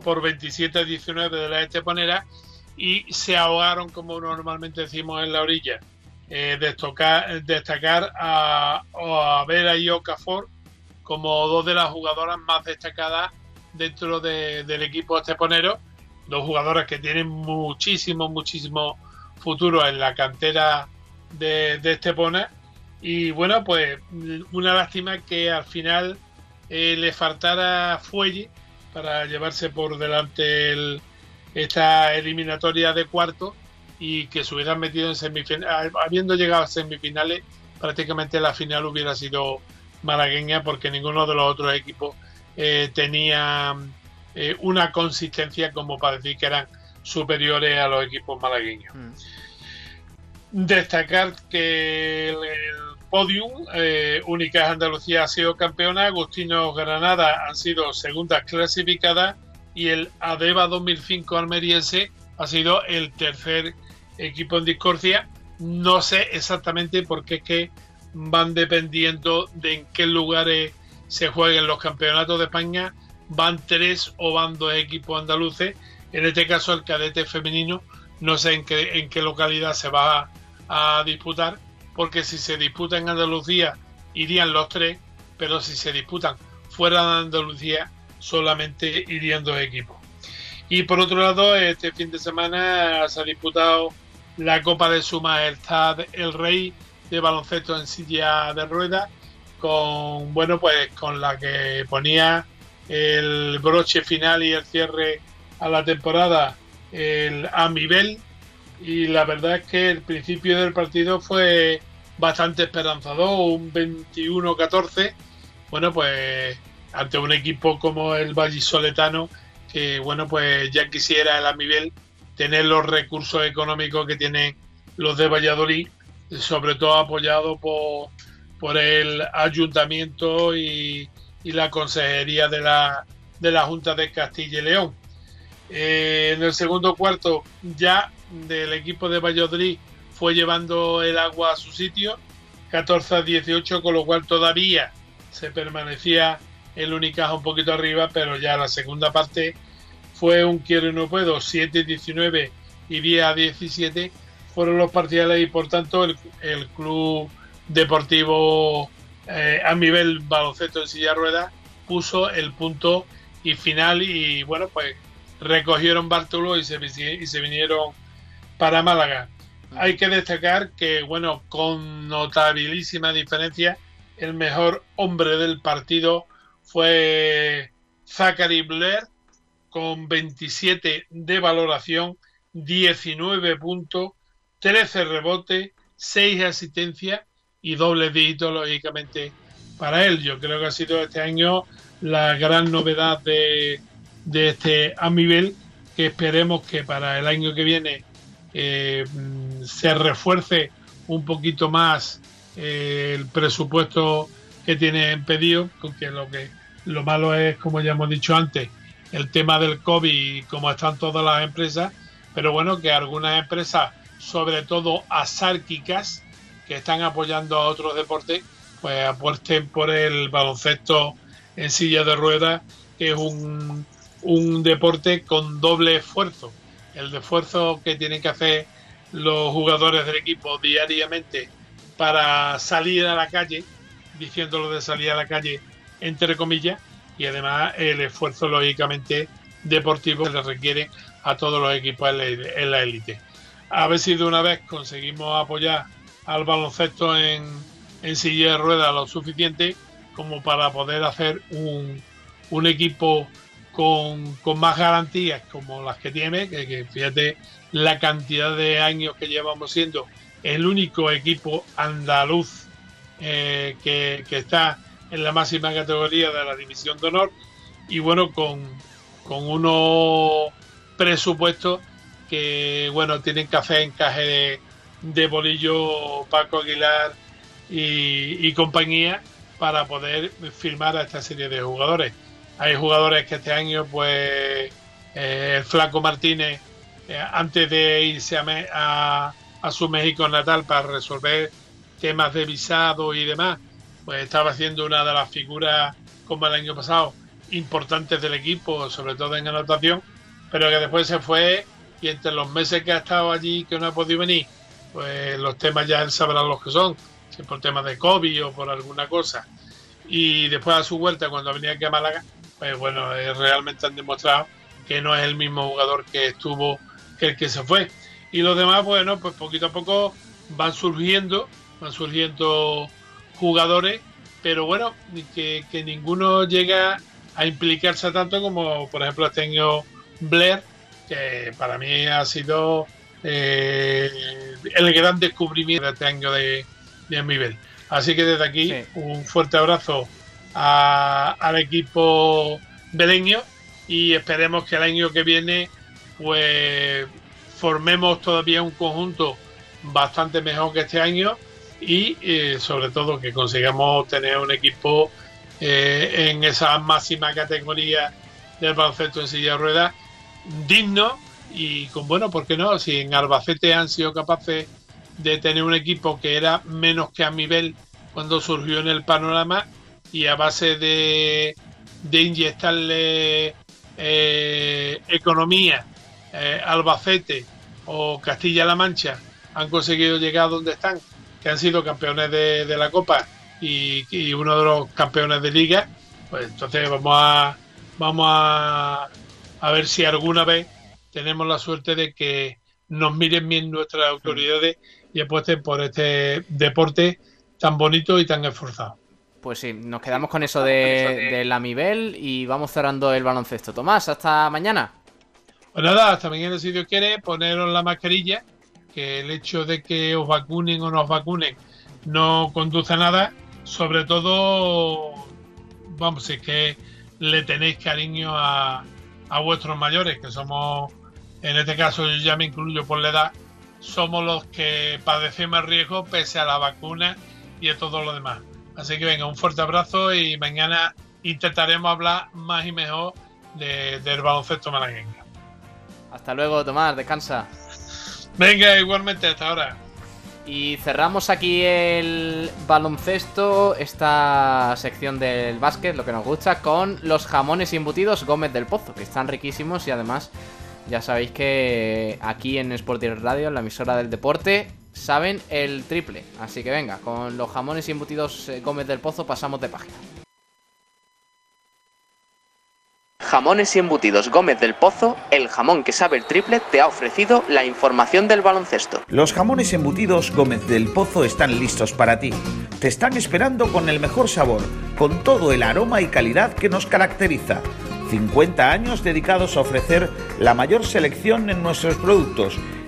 por 27 a 19 de la Esteponera y se ahogaron, como normalmente decimos en la orilla. Eh, destacar, destacar a, a Vera y Okafor como dos de las jugadoras más destacadas dentro del equipo esteponero, dos jugadoras que tienen muchísimo, muchísimo futuro en la cantera de, de Estepona. Y bueno, pues una lástima que al final eh, le faltara fuelle para llevarse por delante esta eliminatoria de cuarto y que se hubieran metido en semifinales. Habiendo llegado a semifinales, prácticamente la final hubiera sido malagueña porque ninguno de los otros equipos eh, tenía eh, una consistencia como para decir que eran superiores a los equipos malagueños. Mm. Destacar que el, podium, eh, Únicas Andalucía ha sido campeona, Agustino Granada han sido segundas clasificadas y el Adeva 2005 almeriense ha sido el tercer equipo en discordia. No sé exactamente por qué es que van dependiendo de en qué lugares se jueguen los campeonatos de España. Van tres o van dos equipos andaluces. En este caso el cadete femenino no sé en qué, en qué localidad se va a, disputar, porque si se disputa en Andalucía irían los tres, pero si se disputan fuera de Andalucía solamente irían dos equipos. Y por otro lado, este fin de semana se ha disputado la Copa de Su Majestad el Rey de baloncesto en silla de ruedas, con bueno pues con la que ponía el broche final y el cierre a la temporada el Amibel y la verdad es que el principio del partido fue bastante esperanzador, un 21-14. Bueno, pues ante un equipo como el Vallisoletano, que bueno, pues ya quisiera el Amibel tener los recursos económicos que tienen los de Valladolid, sobre todo apoyado por, por el ayuntamiento y, y la consejería de la, de la Junta de Castilla y León. Eh, en el segundo cuarto ya del equipo de Valladolid fue llevando el agua a su sitio, 14 a 18, con lo cual todavía se permanecía el Unicaja un poquito arriba, pero ya la segunda parte fue un quiero y no puedo, 7 19 y 10 a 17 fueron los parciales y por tanto el, club deportivo eh, a nivel baloncesto en silla rueda puso el punto y final y bueno, pues recogieron Bartolo y se, y se vinieron para Málaga. Hay que destacar que, bueno, con notabilísima diferencia, el mejor hombre del partido fue Zachary Blair, con 27 de valoración, 19 puntos, 13 rebotes, 6 asistencias y doble dígito, lógicamente, para él. Yo creo que ha sido este año la gran novedad de, de este Amivel, que esperemos que para el año que viene eh, se refuerce un poquito más eh, el presupuesto que tiene pedido, porque lo que lo malo es, como ya hemos dicho antes, el tema del COVID y cómo están todas las empresas, pero bueno, que algunas empresas, sobre todo asárquicas, que están apoyando a otros deportes, pues apuesten por el baloncesto en silla de ruedas, que es un deporte con doble esfuerzo. El esfuerzo que tienen que hacer los jugadores del equipo diariamente para salir a la calle, diciéndolo de salir a la calle entre comillas, y además el esfuerzo lógicamente deportivo que le requiere a todos los equipos en la élite. A ver si de una vez conseguimos apoyar al baloncesto en, en silla de ruedas lo suficiente como para poder hacer un, un equipo con, más garantías como las que tiene, que, fíjate la cantidad de años que llevamos siendo el único equipo andaluz eh, que, está en la máxima categoría de la División de Honor y bueno, con, con unos presupuestos que bueno, tienen que hacer encaje de Bolillo, Paco Aguilar y, compañía para poder firmar a esta serie de jugadores. Hay jugadores que este año, pues, eh, el Flaco Martínez, eh, antes de irse a, su México natal para resolver temas de visado y demás, pues estaba haciendo una de las figuras, como el año pasado, importantes del equipo, sobre todo en anotación, pero que después se fue y entre los meses que ha estado allí que no ha podido venir, pues los temas ya él sabrá los que son, si por temas de COVID o por alguna cosa. Y después a su vuelta, cuando venía aquí a Málaga, pues bueno, eh, realmente han demostrado que no es el mismo jugador que estuvo que el que se fue. Y los demás, bueno, pues poquito a poco van surgiendo, van surgiendo jugadores, pero bueno, que, ninguno llega a implicarse tanto como por ejemplo año Blair, que para mí ha sido eh, el gran descubrimiento de este año de, de nivel. Así que desde aquí un fuerte abrazo al equipo beleño y esperemos que el año que viene pues formemos todavía un conjunto bastante mejor que este año y eh, sobre todo que consigamos tener un equipo eh, en esa máxima categoría del baloncesto en silla de ruedas digno y con bueno, ¿por qué no? Si en Albacete han sido capaces de tener un equipo que era menos que a nivel cuando surgió en el panorama y a base de, de inyectarle eh, economía Albacete o Castilla-La Mancha han conseguido llegar donde están que han sido campeones de, la Copa y, uno de los campeones de Liga, pues entonces vamos a vamos a, a ver si alguna vez tenemos la suerte de que nos miren bien nuestras autoridades y apuesten por este deporte tan bonito y tan esforzado. Pues sí, nos quedamos con eso de, de la Mibel y vamos cerrando el baloncesto. Tomás, hasta mañana. Pues nada, hasta mañana si Dios quiere, poneros la mascarilla que el hecho de que os vacunen o no os vacunen no conduce a nada, sobre todo, vamos, es que le tenéis cariño a, a vuestros mayores, que somos, en este caso yo ya me incluyo por la edad, somos los que padecemos el riesgo pese a la vacuna y a todo lo demás. Así que venga, un fuerte abrazo y mañana intentaremos hablar más y mejor de, del baloncesto malagueño. Hasta luego, Tomás, descansa. Venga, igualmente, hasta ahora. Y cerramos aquí el baloncesto, esta sección del básquet, lo que nos gusta, con los jamones embutidos Gómez del Pozo, que están riquísimos y además ya sabéis que aquí en Sporting Radio, en la emisora del deporte, saben el triple. Así que venga, con los jamones embutidos eh, Gómez del Pozo pasamos de página. Jamones y embutidos Gómez del Pozo, el jamón que sabe el triple, te ha ofrecido la información del baloncesto. Los jamones embutidos Gómez del Pozo están listos para ti. Te están esperando con el mejor sabor, con todo el aroma y calidad que nos caracteriza. 50 años dedicados a ofrecer la mayor selección en nuestros productos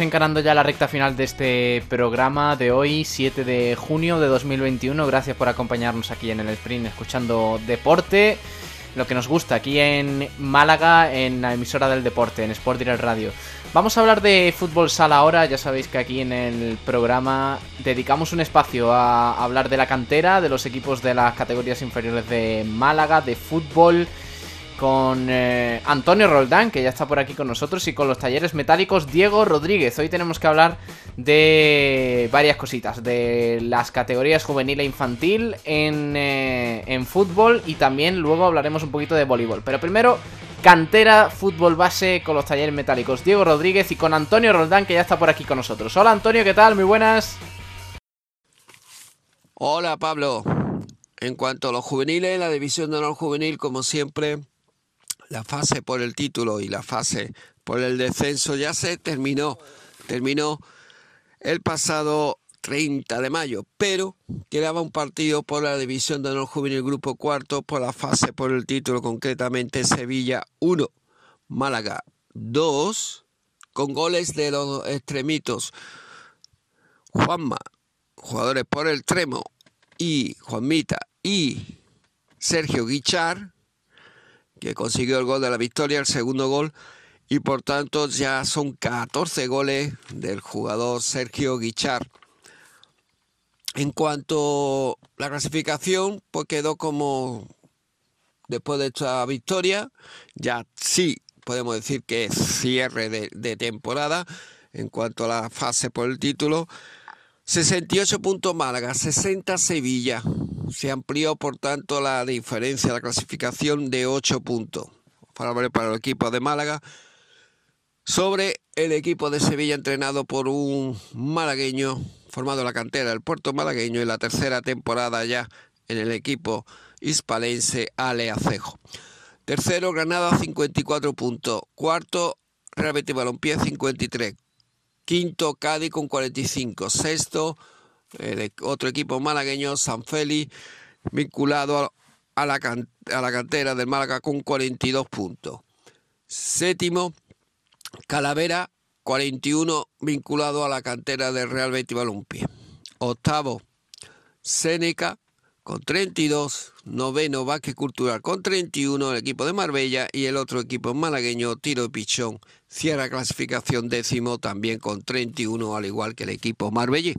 Encarando ya la recta final de este programa de hoy, 7 de junio de 2021. Gracias por acompañarnos aquí en el sprint escuchando deporte, lo que nos gusta aquí en Málaga, en la emisora del deporte, en Sport Direct Radio. Vamos a hablar de fútbol sala ahora, ya sabéis que aquí en el programa dedicamos un espacio a hablar de la cantera, de los equipos de las categorías inferiores de Málaga, de fútbol con eh, Antonio Roldán, que ya está por aquí con nosotros, y con los talleres metálicos Diego Rodríguez. Hoy tenemos que hablar de varias cositas, de las categorías juvenil e infantil en, eh, en fútbol y también luego hablaremos un poquito de voleibol. Pero primero, cantera, fútbol base con los talleres metálicos Diego Rodríguez y con Antonio Roldán, que ya está por aquí con nosotros. Hola Antonio, ¿qué tal? Muy buenas. Hola Pablo. En cuanto a los juveniles, la división de honor juvenil, como siempre, la fase por el título y la fase por el descenso ya se terminó. Terminó el pasado 30 de mayo, pero quedaba un partido por la división de honor juvenil grupo cuarto por la fase por el título, concretamente Sevilla 1, Málaga 2, con goles de los extremitos Juanma, jugadores por el Tremo, y Juanmita y Sergio Guichar, que consiguió el gol de la victoria, el segundo gol, y por tanto ya son 14 goles del jugador Sergio Guichar. En cuanto a la clasificación, pues quedó como después de esta victoria, ya sí podemos decir que es cierre de, de temporada en cuanto a la fase por el título. 68 puntos Málaga, 60 Sevilla. Se amplió, por tanto, la diferencia, la clasificación de 8 puntos para el equipo de Málaga sobre el equipo de Sevilla entrenado por un malagueño formado en la cantera del puerto malagueño en la tercera temporada ya en el equipo hispalense Ale Acejo. Tercero, Granada 54 puntos. Cuarto, Real Betis Balompié 53. Quinto, Cádiz con 45. Sexto, el e-, otro equipo malagueño, San Félix, vinculado a la, cantera del Málaga con 42 puntos. Séptimo, Calavera, 41, vinculado a la cantera del Real Betis Balompié. Octavo, Seneca, con 32, noveno Vázquez Cultural con 31 el equipo de Marbella y el otro equipo malagueño Tiro Pichón cierra clasificación décimo también con 31 al igual que el equipo marbellí.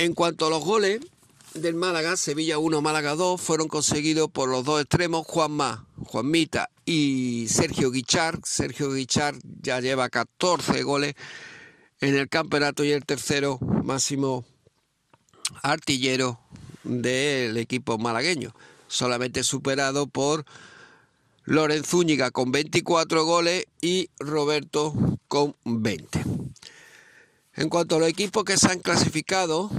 En cuanto a los goles del Málaga, Sevilla 1, Málaga 2 fueron conseguidos por los dos extremos Juanma, Juanmita y Sergio Guichar. Sergio Guichar ya lleva 14 goles en el campeonato y el tercero máximo artillero del equipo malagueño, solamente superado por Lorenzo Zúñiga con 24 goles y Roberto con 20. En cuanto a los equipos que se han clasificado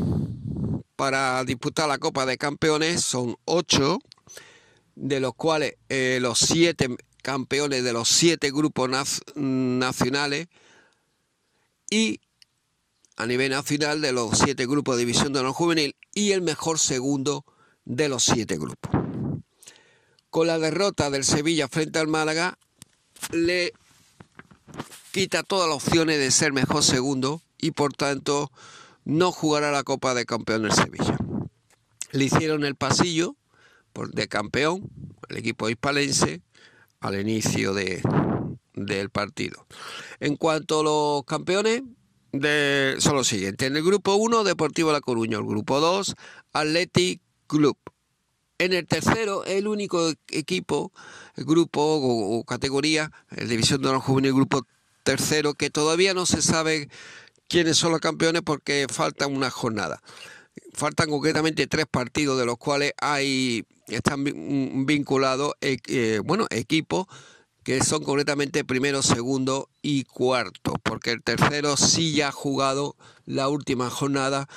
para disputar la Copa de Campeones, son 8, de los cuales eh, los 7 campeones de los 7 grupos nacionales y a nivel nacional de los siete grupos de división de honor juvenil y el mejor segundo de los siete grupos. Con la derrota del Sevilla frente al Málaga, le quita todas las opciones de ser mejor segundo y por tanto no jugará la Copa de Campeones Sevilla. Le hicieron el pasillo de campeón, el equipo hispalense, al inicio de, del partido. En cuanto a los campeones, son los siguientes. En el grupo 1, Deportivo La Coruña. El grupo 2, Athletic Club. En el tercero, el único equipo, grupo o, categoría, el División de Honor Juvenil, grupo tercero, que todavía no se sabe quiénes son los campeones porque faltan una jornada. Faltan concretamente tres partidos de los cuales hay están vinculados eh, bueno, equipos que son concretamente primero, segundo y cuarto, porque el tercero sí ya ha jugado la última jornada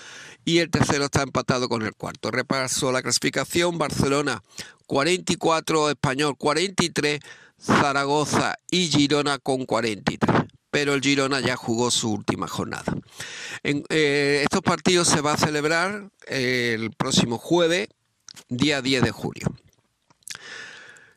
y el tercero está empatado con el cuarto. Repaso la clasificación, Barcelona 44, Español 43, Zaragoza y Girona con 43 pero el Girona ya jugó su última jornada. Eh, estos partidos se va a celebrar el próximo jueves, día 10 de julio.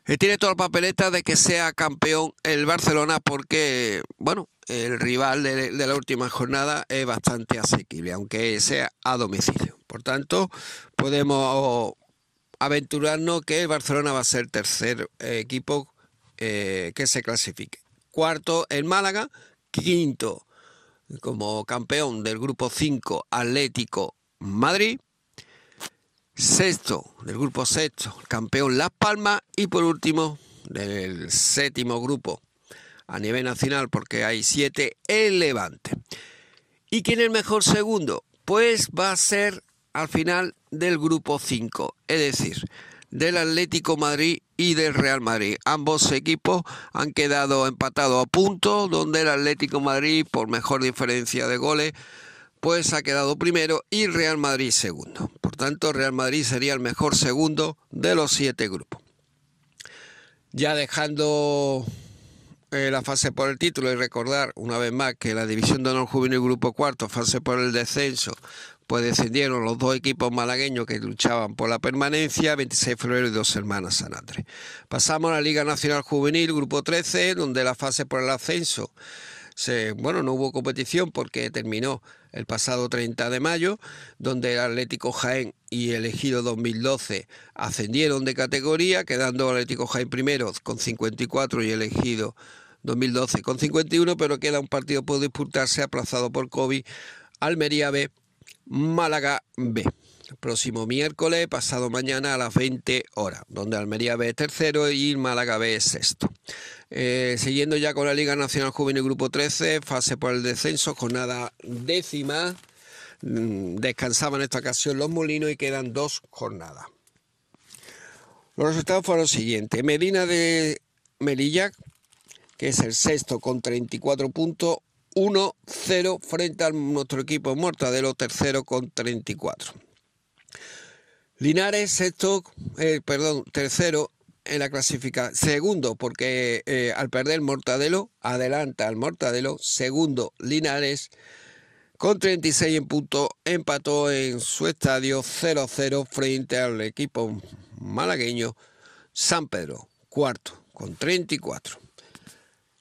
Eh, tiene toda la papeleta de que sea campeón el Barcelona porque, bueno, el rival de, la última jornada es bastante asequible, aunque sea a domicilio. Por tanto, podemos aventurarnos que el Barcelona va a ser tercer eh, equipo eh, que se clasifique. Cuarto, el Málaga. Quinto, como campeón del grupo 5, Atlético Madrid. Sexto, del grupo sexto, campeón Las Palmas. Y por último, del séptimo grupo a nivel nacional, porque hay siete, el Levante. ¿Y quién es el mejor segundo? Pues va a ser al final del grupo 5, es decir, del Atlético Madrid y del Real Madrid. Ambos equipos han quedado empatados a punto, donde el Atlético Madrid, por mejor diferencia de goles, pues ha quedado primero y Real Madrid segundo. Por tanto, Real Madrid sería el mejor segundo de los siete grupos. Ya dejando eh, la fase por el título y recordar una vez más que la División de Honor Juvenil Grupo Cuarto, fase por el descenso, pues descendieron los dos equipos malagueños que luchaban por la permanencia, 26 de febrero y dos hermanas San Andrés. Pasamos a la Liga Nacional Juvenil Grupo 13, donde la fase por el ascenso bueno, no hubo competición porque terminó el pasado 30 de mayo, donde el Atlético Jaén y el Ejido 2012 ascendieron de categoría, quedando el Atlético Jaén primero con 54 y el Ejido 2012 con 51, pero queda un partido por disputarse aplazado por COVID, Almería B, Málaga B. próximo miércoles, pasado mañana a las 20 horas, donde Almería B es tercero y Málaga B es sexto. Eh, siguiendo ya con la Liga Nacional Juvenil Grupo 13, fase por el descenso, jornada décima. Mm, descansaban en esta ocasión los molinos y quedan dos jornadas. Los resultados fueron los siguientes. Medina de Melilla, que es el sexto con 34 puntos, 1-0 frente a nuestro equipo Mortadelo, tercero con 34. Linares, sexto, eh, perdón, tercero en la clasificación. Segundo, porque eh, al perder Mortadelo, adelanta al Mortadelo. Segundo, Linares, con 36 en punto, empató en su estadio 0-0 frente al equipo malagueño San Pedro. Cuarto, con 34.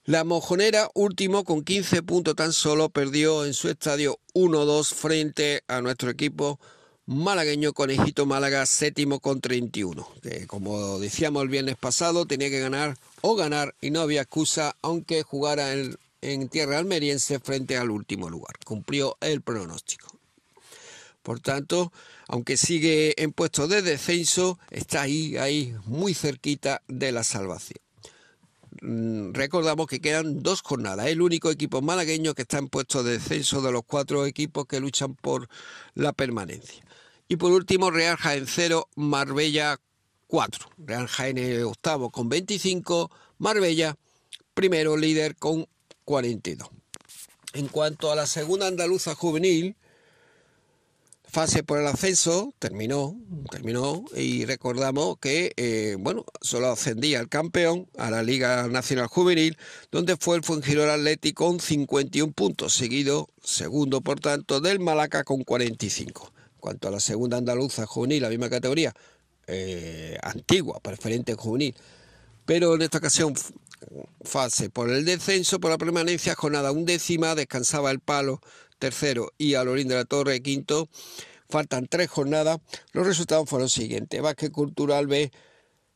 La Mojonera, último con 15 puntos tan solo, perdió en su estadio 1-2 frente a nuestro equipo malagueño Conejito Málaga séptimo con 31, que como decíamos el viernes pasado tenía que ganar o ganar y no había excusa aunque jugara en, en tierra almeriense frente al último lugar. Cumplió el pronóstico. Por tanto, aunque sigue en puesto de descenso, está ahí, ahí, muy cerquita de la salvación. Mm, recordamos que quedan dos jornadas. El único equipo malagueño que está en puesto de descenso de los cuatro equipos que luchan por la permanencia. Y por último, Real Jaén 0, Marbella 4. Real Jaén octavo con 25, Marbella primero líder con 42. En cuanto a la segunda andaluza juvenil, fase por el ascenso terminó, terminó y recordamos que eh, bueno, solo ascendía el campeón a la Liga Nacional Juvenil, donde fue el Fuengirola Atlético con 51 puntos, seguido segundo por tanto del Malaca con 45 cuanto a la segunda andaluza juvenil, la misma categoría, eh, antigua, preferente juvenil. Pero en esta ocasión fase por el descenso, por la permanencia, jornada undécima, descansaba el palo tercero y Alorín de la Torre quinto. Faltan tres jornadas. Los resultados fueron los siguientes. Vázquez Cultural B,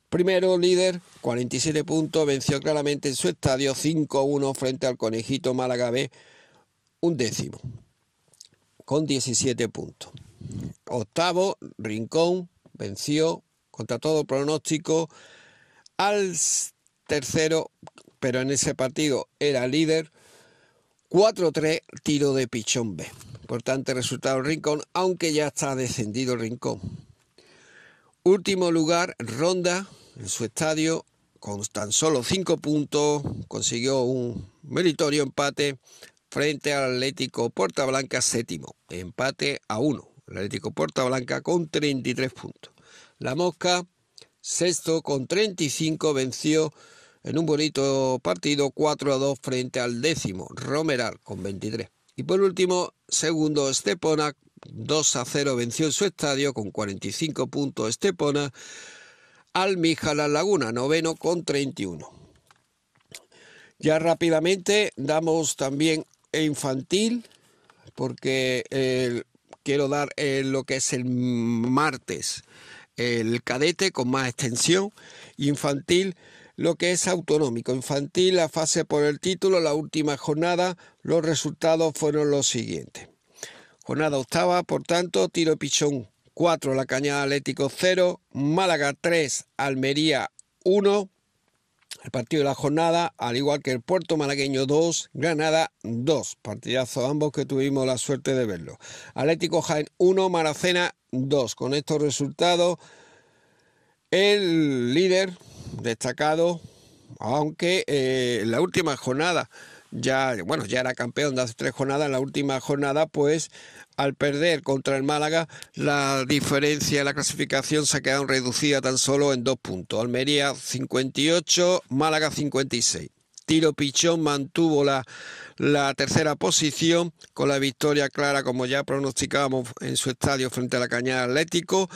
primero líder, 47 puntos, venció claramente en su estadio 5-1 frente al Conejito Málaga B, un décimo, con 17 puntos. Octavo, Rincón, venció contra todo pronóstico al tercero, pero en ese partido era líder, 4-3, tiro de pichón B. Importante resultado el Rincón, aunque ya está descendido el Rincón. Último lugar, Ronda, en su estadio, con tan solo 5 puntos, consiguió un meritorio empate frente al Atlético Porta Blanca séptimo. Empate a 1. El Atlético Porta Blanca con 33 puntos. La Mosca, sexto con 35, venció en un bonito partido 4 a 2 frente al décimo, Romeral con 23. Y por último, segundo, Estepona, 2 a 0 venció en su estadio con 45 puntos Estepona al La Laguna, noveno con 31. Ya rápidamente damos también infantil, porque eh, quiero dar eh, lo que es el martes el cadete con más extensión, infantil lo que es autonómico. Infantil, la fase por el título, la última jornada, los resultados fueron los siguientes. Jornada octava, por tanto, tiro pichón 4, la cañada Atlético 0, Málaga 3, Almería 1. El partido de la jornada, al igual que el Puerto Malagueño 2, Granada 2. Partidazo ambos que tuvimos la suerte de verlo. Atlético Jaén 1, Maracena 2. Con estos resultados, el líder destacado, aunque eh, la última jornada ya, bueno, ya era campeón de hace tres jornadas, en la última jornada, pues al perder contra el Málaga, la diferencia en la clasificación se ha quedado reducida tan solo en dos puntos. Almería 58, Málaga 56. Tiro Pichón mantuvo la, la tercera posición con la victoria clara, como ya pronosticábamos en su estadio frente a la Cañada Atlético,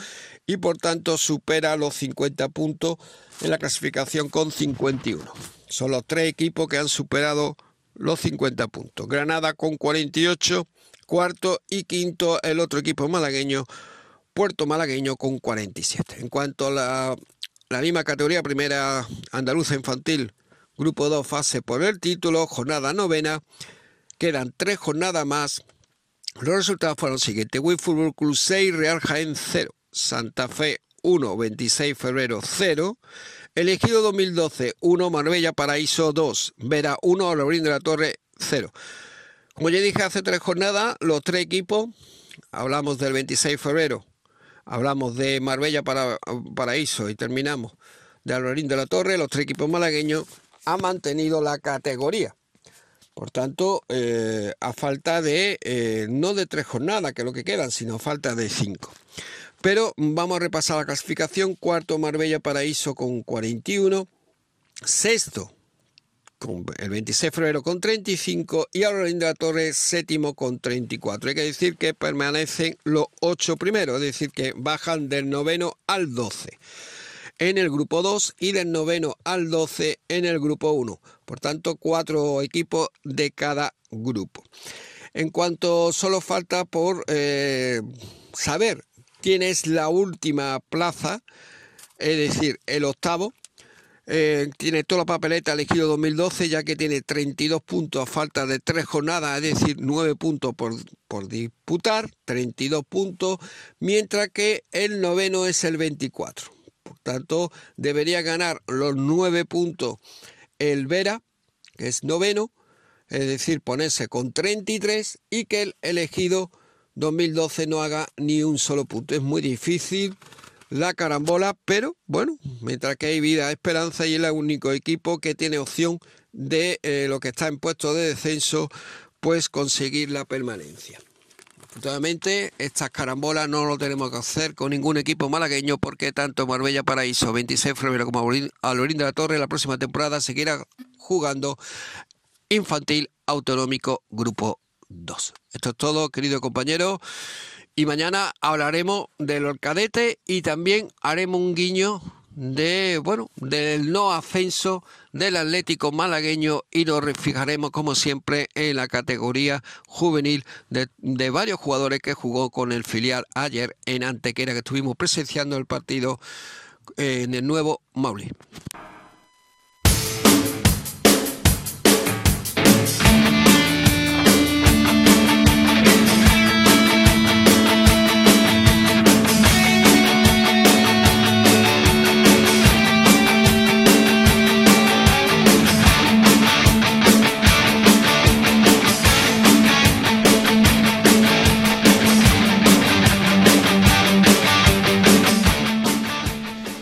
y por tanto supera los 50 puntos en la clasificación con 51. Son los tres equipos que han superado los 50 puntos. Granada con 48, cuarto y quinto el otro equipo malagueño, Puerto Malagueño con 47. En cuanto a la, la misma categoría, primera andaluza infantil, grupo 2, fase por el título, jornada novena, quedan tres jornadas más. Los resultados fueron los siguientes: Wii Fútbol Club 6, Real Jaén 0, Santa Fe 1, 26 de febrero 0. Elegido 2012, 1, Marbella Paraíso 2, Vera 1, Laurín de la Torre 0. Como ya dije hace tres jornadas, los tres equipos, hablamos del 26 de febrero, hablamos de Marbella para, Paraíso y terminamos de Alvarín de la Torre, los tres equipos malagueños han mantenido la categoría. Por tanto, eh, a falta de, eh, no de tres jornadas, que es lo que quedan, sino a falta de cinco. Pero vamos a repasar la clasificación. Cuarto, Marbella Paraíso con 41. Sexto, con el 26 de febrero con 35 y ahora de la Torre séptimo con 34. Hay que decir que permanecen los ocho primeros, es decir, que bajan del noveno al 12 en el grupo 2 y del noveno al 12 en el grupo 1. Por tanto, cuatro equipos de cada grupo. En cuanto solo falta por eh, saber quién es la última plaza, es decir, el octavo, eh, tiene toda la papeleta elegido 2012, ya que tiene 32 puntos a falta de tres jornadas, es decir, 9 puntos por, por disputar, 32 puntos, mientras que el noveno es el 24. Por tanto, debería ganar los 9 puntos el Vera, que es noveno, es decir, ponerse con 33 y que el elegido 2012 no haga ni un solo punto. Es muy difícil la carambola, pero bueno, mientras que hay vida, esperanza y el único equipo que tiene opción de eh, lo que está en puesto de descenso, pues conseguir la permanencia. Afortunadamente, estas carambolas no lo tenemos que hacer con ningún equipo malagueño porque tanto Marbella Paraíso, 26 de febrero como Alorín de la Torre la próxima temporada seguirá jugando infantil autonómico grupo 2. Esto es todo, querido compañero. Y mañana hablaremos del cadete y también haremos un guiño de bueno del no ascenso del Atlético malagueño y nos fijaremos como siempre en la categoría juvenil de, de, varios jugadores que jugó con el filial ayer en Antequera que estuvimos presenciando el partido en el nuevo Mauli.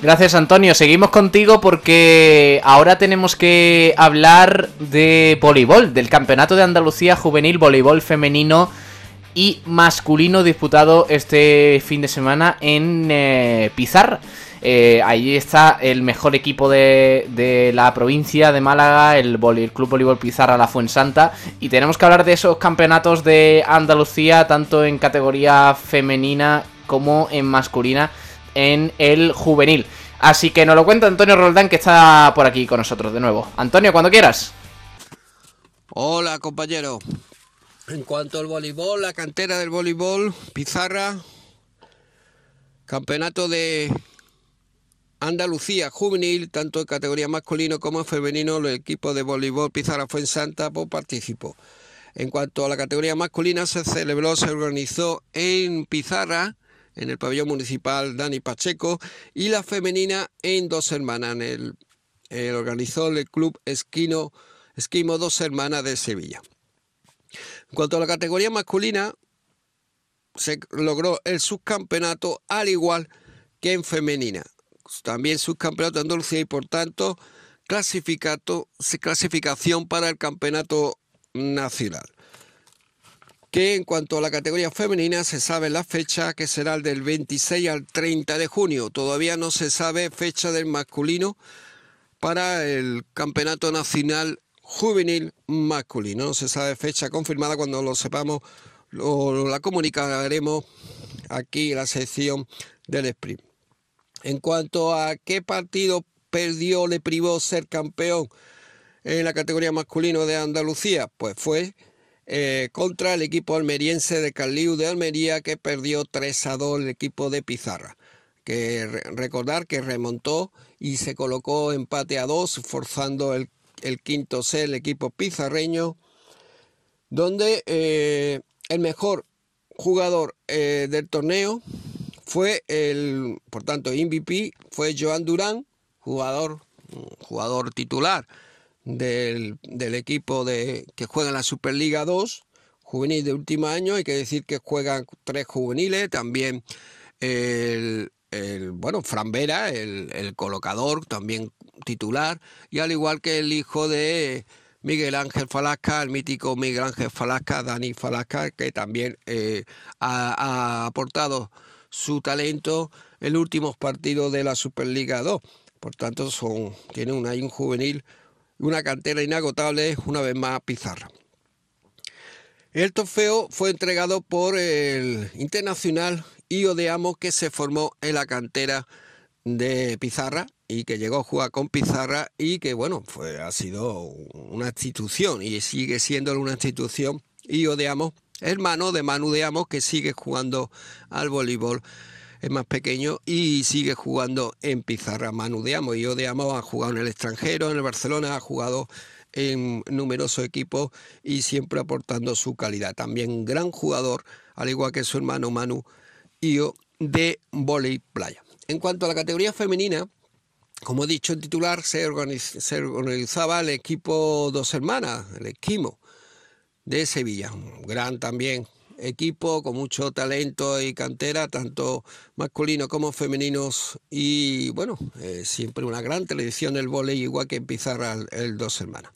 Gracias Antonio, seguimos contigo porque ahora tenemos que hablar de voleibol, del Campeonato de Andalucía Juvenil Voleibol Femenino y Masculino disputado este fin de semana en eh, Pizarra. Eh, allí está el mejor equipo de, de la provincia de Málaga, el, el, Club Voleibol Pizarra La Fuensanta. Y tenemos que hablar de esos campeonatos de Andalucía, tanto en categoría femenina como en masculina en el juvenil. Así que nos lo cuenta Antonio Roldán, que está por aquí con nosotros de nuevo. Antonio, cuando quieras. Hola, compañero. En cuanto al voleibol, la cantera del voleibol, Pizarra, campeonato de Andalucía juvenil, tanto en categoría masculino como en femenino, el equipo de voleibol Pizarra fue en Santa, pues participó. En cuanto a la categoría masculina, se celebró, se organizó en Pizarra en el pabellón municipal Dani Pacheco y la femenina en Dos Hermanas. En el, organizó el club Esquimo Dos Hermanas de Sevilla. En cuanto a la categoría masculina, se logró el subcampeonato al igual que en femenina. También subcampeonato de Andalucía y por tanto clasificación para el campeonato nacional que en cuanto a la categoría femenina se sabe la fecha que será el del 26 al 30 de junio. Todavía no se sabe fecha del masculino para el Campeonato Nacional Juvenil Masculino. No se sabe fecha confirmada. Cuando lo sepamos lo, la comunicaremos aquí en la sección del sprint. En cuanto a qué partido perdió, le privó ser campeón en la categoría masculino de Andalucía, pues fue eh, contra el equipo almeriense de Caliu de Almería que perdió 3 a 2 el equipo de Pizarra. Que recordar que remontó y se colocó empate a 2 forzando el, quinto C el equipo pizarreño donde eh, el mejor jugador eh, del torneo fue el, por tanto, MVP fue Joan Durán, jugador, jugador titular del, equipo de, que juega en la Superliga 2, juvenil de último año. Hay que decir que juegan tres juveniles, también el, bueno, Fran Vera, el, el, colocador, también titular, y al igual que el hijo de Miguel Ángel Falasca, el mítico Miguel Ángel Falasca, Dani Falasca, que también eh, ha, aportado su talento en últimos partidos de la Superliga 2. Por tanto, son, tiene un, hay un juvenil una cantera inagotable, una vez más Pizarra. El trofeo fue entregado por el internacional Io de Amo que se formó en la cantera de Pizarra y que llegó a jugar con Pizarra y que bueno, fue, ha sido una institución y sigue siendo una institución Io de Amo, hermano de Manu de Amo que sigue jugando al voleibol es más pequeño y sigue jugando en pizarra. Manu de Amo y de Amo ha jugado en el extranjero, en el Barcelona, ha jugado en numerosos equipos y siempre aportando su calidad. También gran jugador, al igual que su hermano Manu Io de volei playa. En cuanto a la categoría femenina, como he dicho en titular, se, se organizaba el equipo Dos Hermanas, el Esquimo de Sevilla. gran también equipo con mucho talento y cantera, tanto masculino como femeninos. Y bueno, eh, siempre una gran televisión el volei, igual que en el, Dos Hermanas.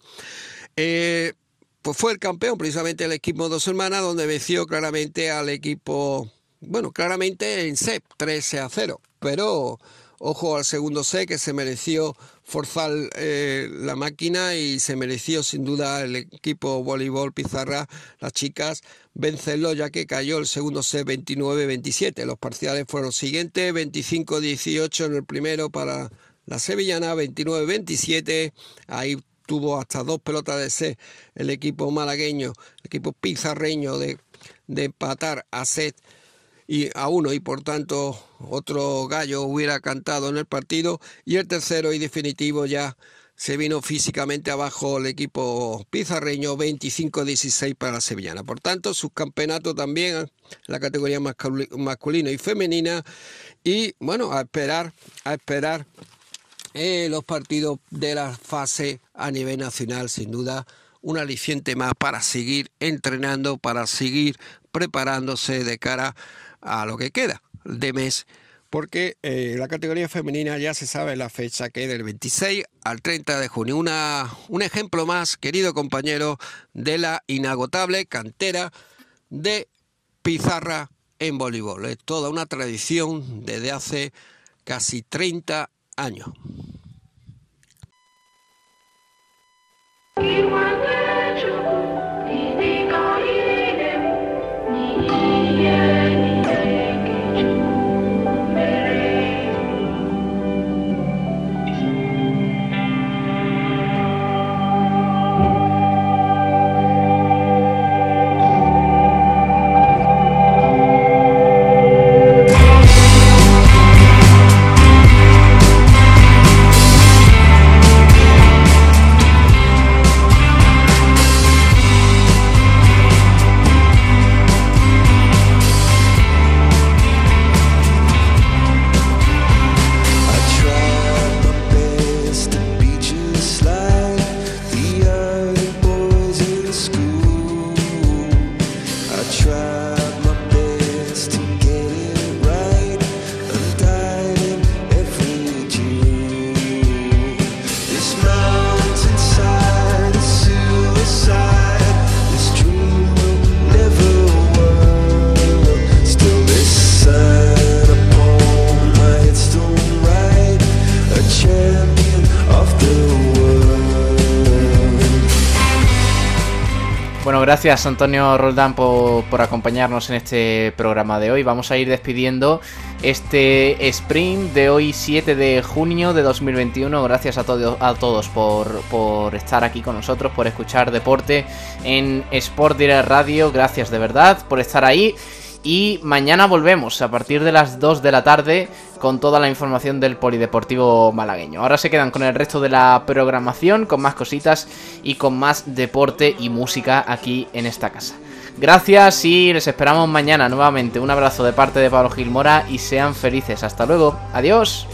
Eh, pues fue el campeón precisamente el equipo Dos Hermanas, donde venció claramente al equipo, bueno, claramente en SEP, 13 a 0. Pero ojo al segundo set que se mereció forzar eh, la máquina y se mereció sin duda el equipo voleibol Pizarra, las chicas, vencerlo ya que cayó el segundo set 29-27. Los parciales fueron siguientes, 25-18 en el primero para la Sevillana 29-27. Ahí tuvo hasta dos pelotas de set el equipo malagueño, equipo pizarreño de, de empatar a set y a uno y por tanto otro gallo hubiera cantado en el partido y el tercero y definitivo ya se vino físicamente abajo el equipo pizarreño 25-16 para la sevillana. Por tanto, subcampeonato también la categoría masculino y femenina y bueno, a esperar, a esperar eh, los partidos de la fase a nivel nacional, sin duda un aliciente más para seguir entrenando, para seguir preparándose de cara a lo que queda de mes, porque eh, la categoría femenina ya se sabe la fecha que es del 26 al 30 de junio. Una, un ejemplo más, querido compañero, de la inagotable cantera de Pizarra en voleibol. Es toda una tradición desde hace casi 30 años. Gracias Antonio Roldán por, acompañarnos en este programa de hoy. Vamos a ir despidiendo este sprint de hoy 7 de junio de 2021. Gracias a, a todos por, por, estar aquí con nosotros, por escuchar deporte en Sport Direct Radio. Gracias de verdad por estar ahí. Y mañana volvemos a partir de las 2 de la tarde con toda la información del Polideportivo malagueño. Ahora se quedan con el resto de la programación, con más cositas y con más deporte y música aquí en esta casa. Gracias y les esperamos mañana nuevamente. Un abrazo de parte de Pablo Gilmora y sean felices. Hasta luego. Adiós.